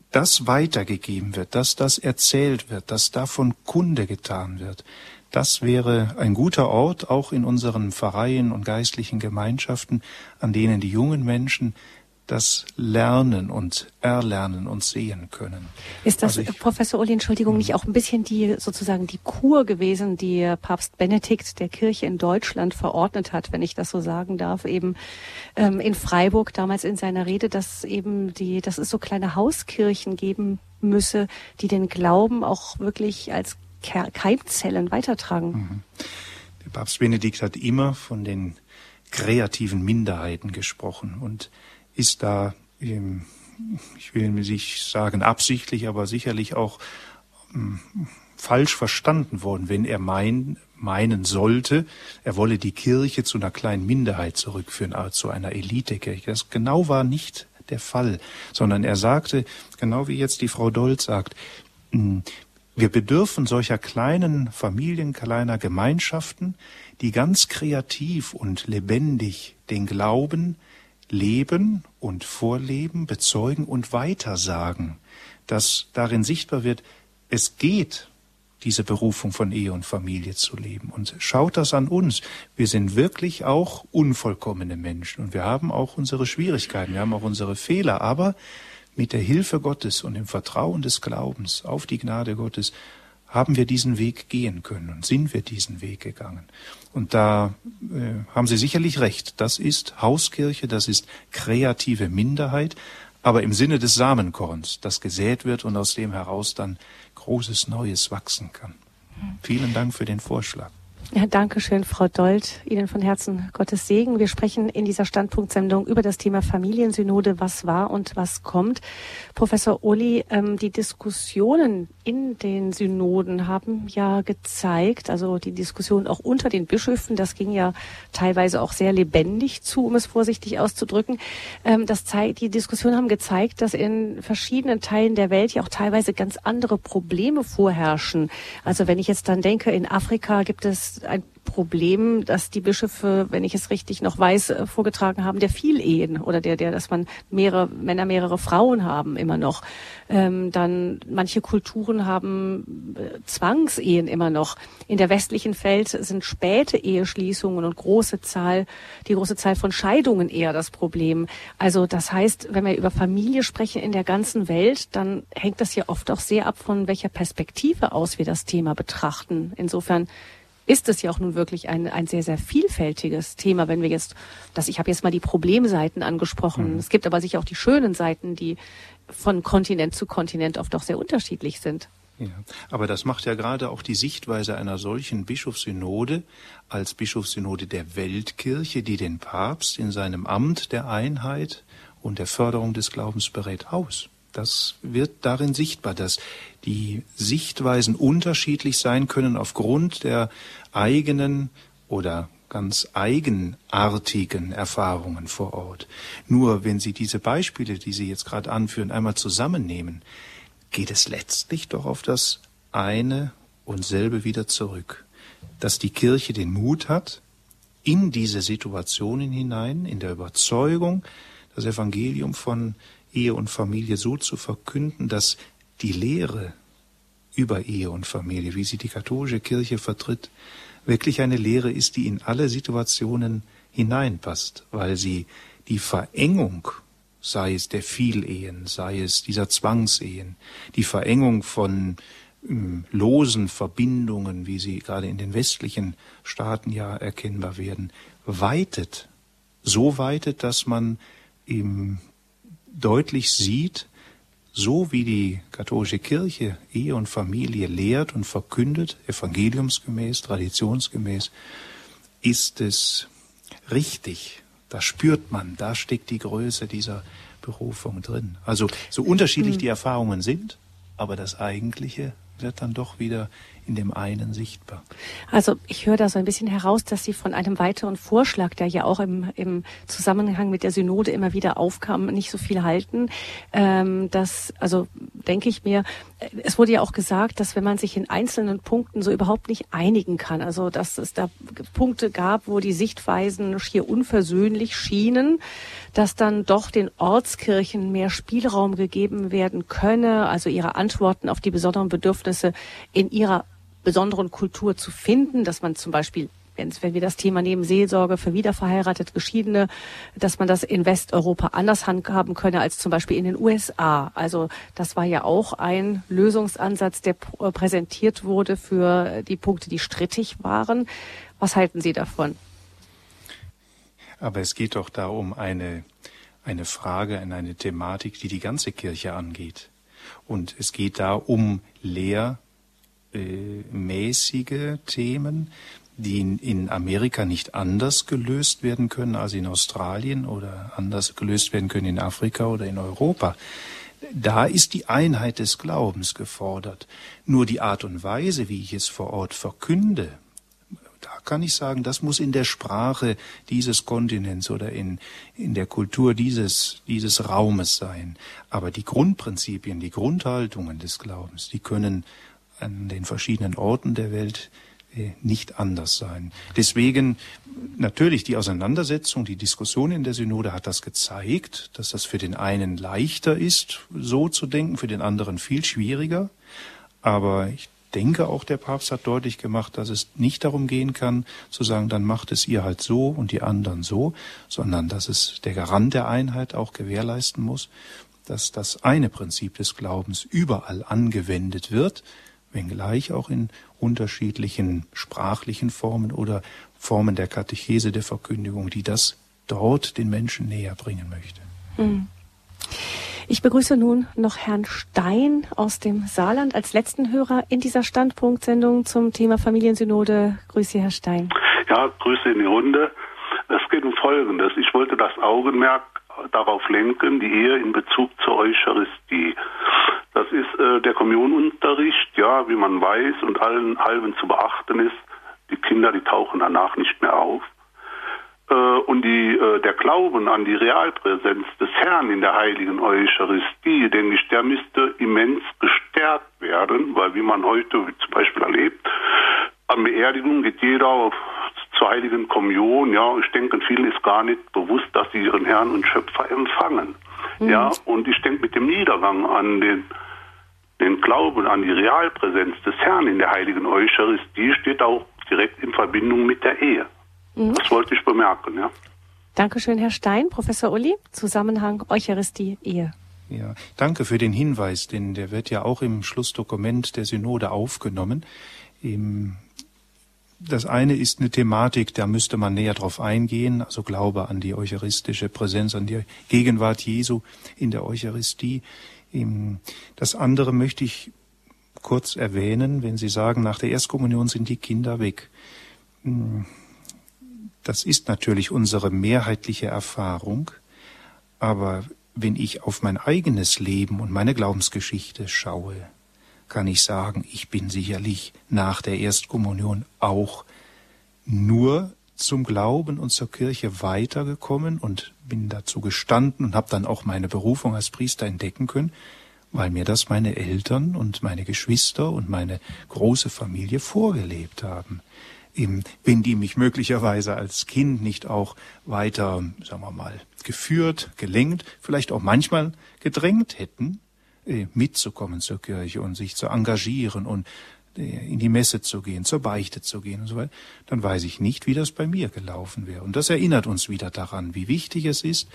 das weitergegeben wird, dass das erzählt wird, dass davon Kunde getan wird, das wäre ein guter Ort, auch in unseren Pfarreien und geistlichen Gemeinschaften, an denen die jungen Menschen das lernen und erlernen und sehen können. Ist das, also ich, Professor Uli, Entschuldigung, nicht mhm. auch ein bisschen die sozusagen die Kur gewesen, die Papst Benedikt der Kirche in Deutschland verordnet hat, wenn ich das so sagen darf, eben ähm, in Freiburg damals in seiner Rede, dass eben die, dass es so kleine Hauskirchen geben müsse, die den Glauben auch wirklich als Keimzellen weitertragen. Mhm. Der Papst Benedikt hat immer von den kreativen Minderheiten gesprochen und ist da, ich will nicht sagen absichtlich, aber sicherlich auch ähm, falsch verstanden worden, wenn er mein, meinen sollte, er wolle die Kirche zu einer kleinen Minderheit zurückführen, also zu einer Elitekirche. Das genau war nicht der Fall, sondern er sagte, genau wie jetzt die Frau Dold sagt, hm, wir bedürfen solcher kleinen Familien, kleiner Gemeinschaften, die ganz kreativ und lebendig den Glauben leben und vorleben, bezeugen und weitersagen, dass darin sichtbar wird, es geht, diese Berufung von Ehe und Familie zu leben. Und schaut das an uns. Wir sind wirklich auch unvollkommene Menschen und wir haben auch unsere Schwierigkeiten, wir haben auch unsere Fehler, aber mit der Hilfe Gottes und im Vertrauen des Glaubens auf die Gnade Gottes haben wir diesen Weg gehen können und sind wir diesen Weg gegangen. Und da äh, haben Sie sicherlich recht. Das ist Hauskirche, das ist kreative Minderheit, aber im Sinne des Samenkorns, das gesät wird und aus dem heraus dann großes Neues wachsen kann. Vielen Dank für den Vorschlag. Ja, danke schön, Frau Dold. Ihnen von Herzen Gottes Segen. Wir sprechen in dieser Standpunktsendung über das Thema Familiensynode, was war und was kommt. Professor Uli, ähm, die Diskussionen in den Synoden haben ja gezeigt, also die Diskussion auch unter den Bischöfen, das ging ja teilweise auch sehr lebendig zu, um es vorsichtig auszudrücken. Ähm, das zeigt, die Diskussionen haben gezeigt, dass in verschiedenen Teilen der Welt ja auch teilweise ganz andere Probleme vorherrschen. Also wenn ich jetzt dann denke, in Afrika gibt es ein Problem, dass die Bischöfe, wenn ich es richtig noch weiß, äh, vorgetragen haben, der Vielehen oder der, der, dass man mehrere Männer, mehrere Frauen haben immer noch. Ähm, dann manche Kulturen haben äh, Zwangsehen immer noch. In der westlichen Welt sind späte Eheschließungen und große Zahl, die große Zahl von Scheidungen eher das Problem. Also das heißt, wenn wir über Familie sprechen in der ganzen Welt, dann hängt das ja oft auch sehr ab von welcher Perspektive aus wir das Thema betrachten. Insofern ist es ja auch nun wirklich ein, ein sehr, sehr vielfältiges Thema, wenn wir jetzt, das, ich habe jetzt mal die Problemseiten angesprochen. Mhm. Es gibt aber sicher auch die schönen Seiten, die von Kontinent zu Kontinent oft auch sehr unterschiedlich sind. Ja, aber das macht ja gerade auch die Sichtweise einer solchen Bischofssynode als Bischofssynode der Weltkirche, die den Papst in seinem Amt der Einheit und der Förderung des Glaubens berät aus. Das wird darin sichtbar, dass die Sichtweisen unterschiedlich sein können aufgrund der eigenen oder ganz eigenartigen Erfahrungen vor Ort. Nur wenn Sie diese Beispiele, die Sie jetzt gerade anführen, einmal zusammennehmen, geht es letztlich doch auf das eine und selbe wieder zurück, dass die Kirche den Mut hat, in diese Situationen hinein, in der Überzeugung, das Evangelium von Ehe und Familie so zu verkünden, dass die Lehre über Ehe und Familie, wie sie die katholische Kirche vertritt, wirklich eine Lehre ist, die in alle Situationen hineinpasst, weil sie die Verengung, sei es der Vielehen, sei es dieser Zwangsehen, die Verengung von ähm, losen Verbindungen, wie sie gerade in den westlichen Staaten ja erkennbar werden, weitet, so weitet, dass man ihm deutlich sieht, so wie die katholische Kirche Ehe und Familie lehrt und verkündet, evangeliumsgemäß, traditionsgemäß, ist es richtig. Da spürt man, da steckt die Größe dieser Berufung drin. Also so unterschiedlich hm. die Erfahrungen sind, aber das Eigentliche wird dann doch wieder in dem einen sichtbar. Also ich höre da so ein bisschen heraus, dass Sie von einem weiteren Vorschlag, der ja auch im, im Zusammenhang mit der Synode immer wieder aufkam, nicht so viel halten. Ähm, das, also denke ich mir, es wurde ja auch gesagt, dass wenn man sich in einzelnen Punkten so überhaupt nicht einigen kann, also dass es da Punkte gab, wo die Sichtweisen schier unversöhnlich schienen, dass dann doch den Ortskirchen mehr Spielraum gegeben werden könne, also ihre Antworten auf die besonderen Bedürfnisse in ihrer besonderen Kultur zu finden, dass man zum Beispiel wenn wir das Thema nehmen, Seelsorge für wiederverheiratete Geschiedene, dass man das in Westeuropa anders handhaben könne als zum Beispiel in den USA. Also das war ja auch ein Lösungsansatz, der präsentiert wurde für die Punkte, die strittig waren. Was halten Sie davon? Aber es geht doch da um eine, eine Frage, eine Thematik, die die ganze Kirche angeht. Und es geht da um Lehr, äh, mäßige Themen, die in Amerika nicht anders gelöst werden können als in Australien oder anders gelöst werden können in Afrika oder in Europa. Da ist die Einheit des Glaubens gefordert. Nur die Art und Weise, wie ich es vor Ort verkünde, da kann ich sagen, das muss in der Sprache dieses Kontinents oder in, in der Kultur dieses, dieses Raumes sein. Aber die Grundprinzipien, die Grundhaltungen des Glaubens, die können an den verschiedenen Orten der Welt äh, nicht anders sein. Deswegen natürlich die Auseinandersetzung, die Diskussion in der Synode hat das gezeigt, dass das für den einen leichter ist, so zu denken, für den anderen viel schwieriger. Aber ich denke auch, der Papst hat deutlich gemacht, dass es nicht darum gehen kann, zu sagen, dann macht es ihr halt so und die anderen so, sondern dass es der Garant der Einheit auch gewährleisten muss, dass das eine Prinzip des Glaubens überall angewendet wird, wenngleich auch in unterschiedlichen sprachlichen Formen oder Formen der Katechese, der Verkündigung, die das dort den Menschen näher bringen möchte. Hm. Ich begrüße nun noch Herrn Stein aus dem Saarland als letzten Hörer in dieser Standpunktsendung zum Thema Familiensynode. Grüße, Herr Stein. Ja, Grüße in die Runde. Es geht um Folgendes. Ich wollte das Augenmerk darauf lenken, die Ehe in Bezug zur Eucharistie. Das ist äh, der Kommunionunterricht, ja, wie man weiß und allen halben zu beachten ist. Die Kinder, die tauchen danach nicht mehr auf. Äh, und die, äh, der Glauben an die Realpräsenz des Herrn in der heiligen Eucharistie, denke ich, der müsste immens gestärkt werden, weil wie man heute zum Beispiel erlebt, an Beerdigung geht jeder auf zur heiligen Kommunion, ja, ich denke, vielen ist gar nicht bewusst, dass sie ihren Herrn und Schöpfer empfangen. Mhm. Ja, und ich denke, mit dem Niedergang an den, den Glauben an die Realpräsenz des Herrn in der heiligen Eucharistie steht auch direkt in Verbindung mit der Ehe. Mhm. Das wollte ich bemerken, ja. Dankeschön, Herr Stein. Professor Uli, Zusammenhang Eucharistie, Ehe. Ja, danke für den Hinweis, denn der wird ja auch im Schlussdokument der Synode aufgenommen. Im das eine ist eine Thematik, da müsste man näher drauf eingehen, also Glaube an die eucharistische Präsenz, an die Gegenwart Jesu in der Eucharistie. Das andere möchte ich kurz erwähnen, wenn Sie sagen, nach der Erstkommunion sind die Kinder weg. Das ist natürlich unsere mehrheitliche Erfahrung, Aber wenn ich auf mein eigenes Leben und meine Glaubensgeschichte schaue, kann ich sagen, ich bin sicherlich nach der Erstkommunion auch nur zum Glauben und zur Kirche weitergekommen und bin dazu gestanden und habe dann auch meine Berufung als Priester entdecken können, weil mir das meine Eltern und meine Geschwister und meine große Familie vorgelebt haben. Eben, wenn die mich möglicherweise als Kind nicht auch weiter, sagen wir mal, geführt, gelenkt, vielleicht auch manchmal gedrängt hätten, mitzukommen zur Kirche und sich zu engagieren und in die Messe zu gehen, zur Beichte zu gehen und so weiter, dann weiß ich nicht, wie das bei mir gelaufen wäre. Und das erinnert uns wieder daran, wie wichtig es ist,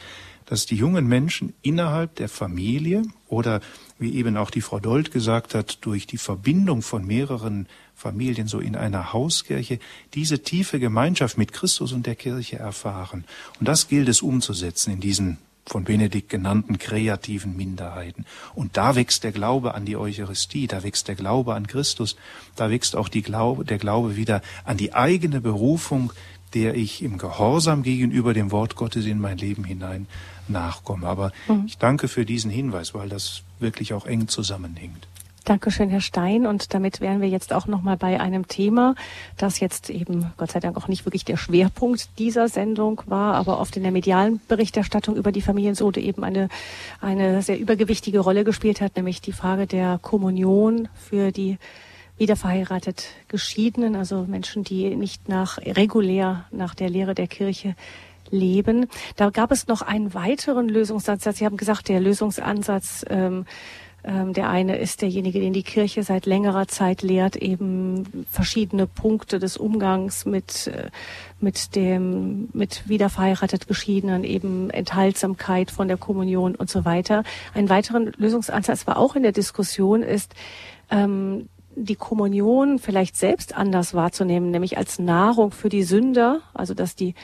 dass die jungen Menschen innerhalb der Familie oder, wie eben auch die Frau Dold gesagt hat, durch die Verbindung von mehreren Familien so in einer Hauskirche diese tiefe Gemeinschaft mit Christus und der Kirche erfahren. Und das gilt es umzusetzen in diesen von Benedikt genannten kreativen Minderheiten. Und da wächst der Glaube an die Eucharistie, da wächst der Glaube an Christus, da wächst auch Glaube, der Glaube wieder an die eigene Berufung, der ich im Gehorsam gegenüber dem Wort Gottes in mein Leben hinein nachkomme. Aber mhm. ich danke für diesen Hinweis, weil das wirklich auch eng zusammenhängt. Dankeschön, Herr Stein. Und damit wären wir jetzt auch noch mal bei einem Thema, das jetzt eben Gott sei Dank auch nicht wirklich der Schwerpunkt dieser Sendung war, aber oft in der medialen Berichterstattung über die Familiensode eben eine, eine sehr übergewichtige Rolle gespielt hat, nämlich die Frage der Kommunion für die wiederverheiratet Geschiedenen, also Menschen, die nicht nach regulär nach der Lehre der Kirche leben. Da gab es noch einen weiteren Lösungsansatz. Sie haben gesagt, der Lösungsansatz ähm, der eine ist derjenige, den die Kirche seit längerer Zeit lehrt, eben verschiedene Punkte des Umgangs mit, äh, mit dem, mit wiederverheiratet Geschiedenen, eben Enthaltsamkeit von der Kommunion und so weiter. Ein weiterer Lösungsansatz war auch in der Diskussion ist, ähm, die Kommunion vielleicht selbst anders wahrzunehmen, nämlich als Nahrung für die Sünder, also dass die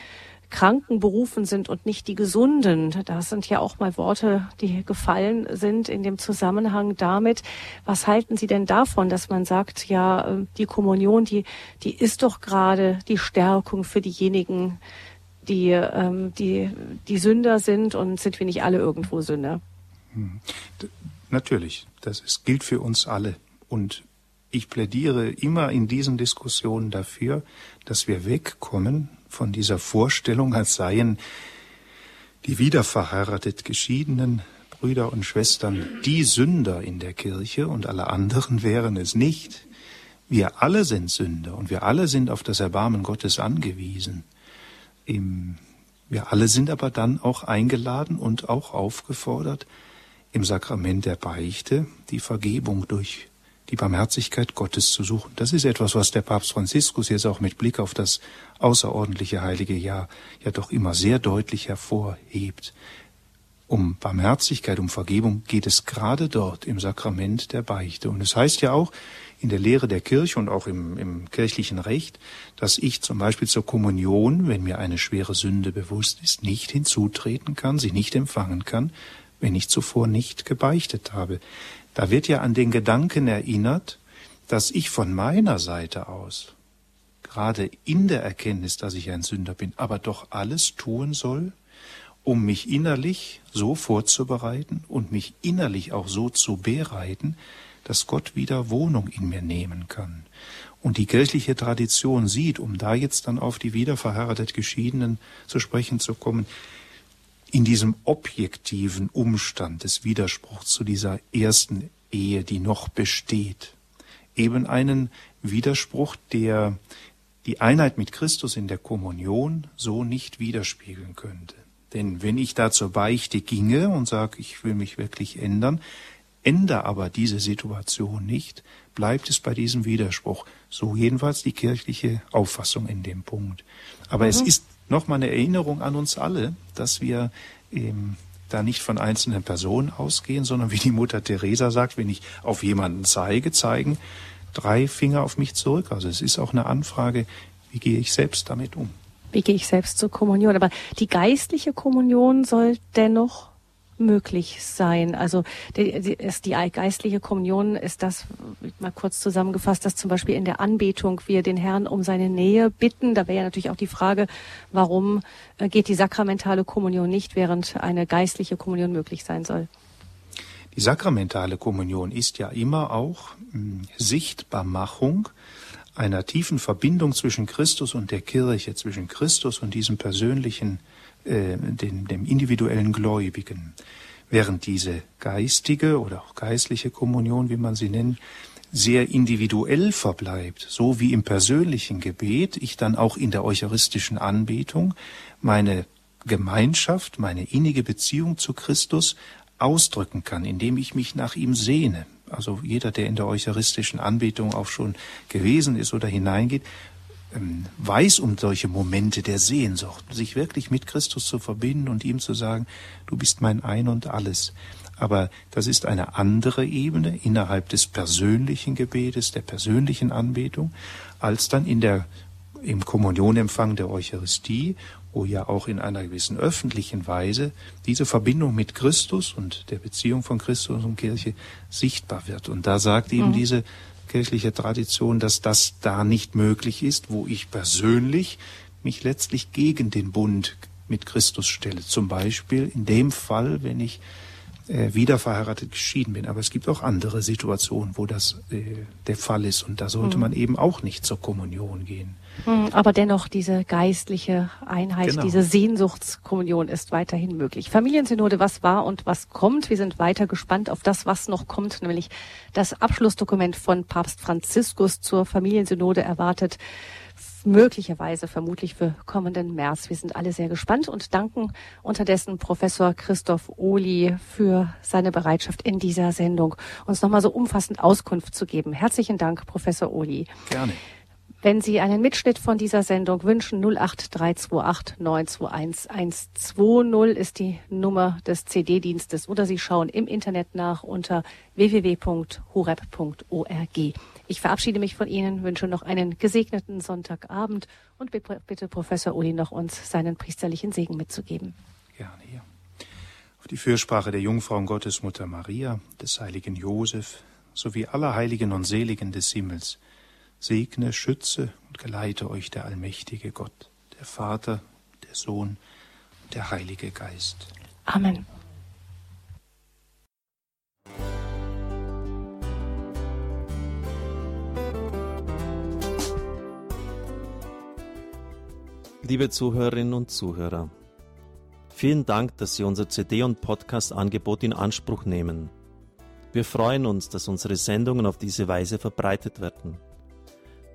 Kranken berufen sind und nicht die Gesunden. Das sind ja auch mal Worte, die gefallen sind in dem Zusammenhang damit. Was halten Sie denn davon, dass man sagt, ja, äh, die Kommunion, die, die ist doch gerade die Stärkung für diejenigen, die, ähm, die, die Sünder sind und sind wir nicht alle irgendwo Sünder? Hm. Natürlich, das ist, gilt für uns alle. Und ich plädiere immer in diesen Diskussionen dafür, dass wir wegkommen von dieser Vorstellung, als seien die wiederverheiratet geschiedenen Brüder und Schwestern die Sünder in der Kirche und alle anderen wären es nicht. Wir alle sind Sünder und wir alle sind auf das Erbarmen Gottes angewiesen. wir alle sind aber dann auch eingeladen und auch aufgefordert, im Sakrament der Beichte die Vergebung durch die Barmherzigkeit Gottes zu suchen. Das ist etwas, was der Papst Franziskus jetzt auch mit Blick auf das außerordentliche heilige Jahr ja doch immer sehr deutlich hervorhebt. Um Barmherzigkeit, um Vergebung geht es gerade dort im Sakrament der Beichte. Und es heißt ja auch in der Lehre der Kirche und auch im, im kirchlichen Recht, dass ich zum Beispiel zur Kommunion, wenn mir eine schwere Sünde bewusst ist, nicht hinzutreten kann, sie nicht empfangen kann, wenn ich zuvor nicht gebeichtet habe. Da wird ja an den Gedanken erinnert, dass ich von meiner Seite aus, gerade in der Erkenntnis, dass ich ein Sünder bin, aber doch alles tun soll, um mich innerlich so vorzubereiten und mich innerlich auch so zu bereiten, dass Gott wieder Wohnung in mir nehmen kann. Und die kirchliche Tradition sieht, um da jetzt dann auf die wiederverheiratet Geschiedenen zu sprechen zu kommen, in diesem objektiven Umstand des Widerspruchs zu dieser ersten Ehe, die noch besteht, eben einen Widerspruch, der die Einheit mit Christus in der Kommunion so nicht widerspiegeln könnte. Denn wenn ich da zur Beichte ginge und sage, ich will mich wirklich ändern, ändere aber diese Situation nicht, bleibt es bei diesem Widerspruch. So jedenfalls die kirchliche Auffassung in dem Punkt. Aber mhm. es ist nochmal eine Erinnerung an uns alle, dass wir ähm, da nicht von einzelnen Personen ausgehen, sondern wie die Mutter Teresa sagt, wenn ich auf jemanden zeige, zeigen drei Finger auf mich zurück. Also es ist auch eine Anfrage, wie gehe ich selbst damit um? Wie gehe ich selbst zur Kommunion? Aber die geistliche Kommunion soll dennoch möglich sein? Also die, die, ist die geistliche Kommunion ist das mal kurz zusammengefasst, dass zum Beispiel in der Anbetung wir den Herrn um seine Nähe bitten. Da wäre ja natürlich auch die Frage, warum äh, geht die sakramentale Kommunion nicht, während eine geistliche Kommunion möglich sein soll? Die sakramentale Kommunion ist ja immer auch hm, Sichtbarmachung einer tiefen Verbindung zwischen Christus und der Kirche, zwischen Christus und diesem persönlichen äh, dem, dem individuellen Gläubigen. Während diese geistige oder auch geistliche Kommunion, wie man sie nennt, sehr individuell verbleibt, so wie im persönlichen Gebet, ich dann auch in der eucharistischen Anbetung meine Gemeinschaft, meine innige Beziehung zu Christus ausdrücken kann, indem ich mich nach ihm sehne. Also jeder, der in der eucharistischen Anbetung auch schon gewesen ist oder hineingeht, weiß um solche Momente der Sehnsucht, sich wirklich mit Christus zu verbinden und ihm zu sagen, du bist mein Ein und alles. Aber das ist eine andere Ebene innerhalb des persönlichen Gebetes, der persönlichen Anbetung, als dann in der, im Kommunionempfang der Eucharistie, wo ja auch in einer gewissen öffentlichen Weise diese Verbindung mit Christus und der Beziehung von Christus und Kirche sichtbar wird. Und da sagt eben mhm. diese kirchliche Tradition, dass das da nicht möglich ist, wo ich persönlich mich letztlich gegen den Bund mit Christus stelle. Zum Beispiel in dem Fall, wenn ich äh, wieder verheiratet geschieden bin. Aber es gibt auch andere Situationen, wo das äh, der Fall ist. Und da sollte mhm. man eben auch nicht zur Kommunion gehen. Mhm, aber dennoch diese geistliche Einheit, genau. diese Sehnsuchtskommunion ist weiterhin möglich. Familiensynode, was war und was kommt? Wir sind weiter gespannt auf das, was noch kommt, nämlich das Abschlussdokument von Papst Franziskus zur Familiensynode erwartet möglicherweise vermutlich für kommenden März. Wir sind alle sehr gespannt und danken unterdessen Professor Christoph Ohli für seine Bereitschaft in dieser Sendung, uns nochmal so umfassend Auskunft zu geben. Herzlichen Dank, Professor Ohli. Gerne. Wenn Sie einen Mitschnitt von dieser Sendung wünschen, 08328 921 120 ist die Nummer des CD-Dienstes oder Sie schauen im Internet nach unter www.horeb.org. Ich verabschiede mich von Ihnen, wünsche noch einen gesegneten Sonntagabend und bitte Professor Uli noch uns seinen priesterlichen Segen mitzugeben. Gerne hier. Auf die Fürsprache der Jungfrau und Gottesmutter Maria, des heiligen Josef sowie aller Heiligen und Seligen des Himmels segne, schütze und geleite euch der allmächtige Gott, der Vater, der Sohn und der Heilige Geist. Amen. Liebe Zuhörerinnen und Zuhörer, vielen Dank, dass Sie unser CD- und Podcast-Angebot in Anspruch nehmen. Wir freuen uns, dass unsere Sendungen auf diese Weise verbreitet werden.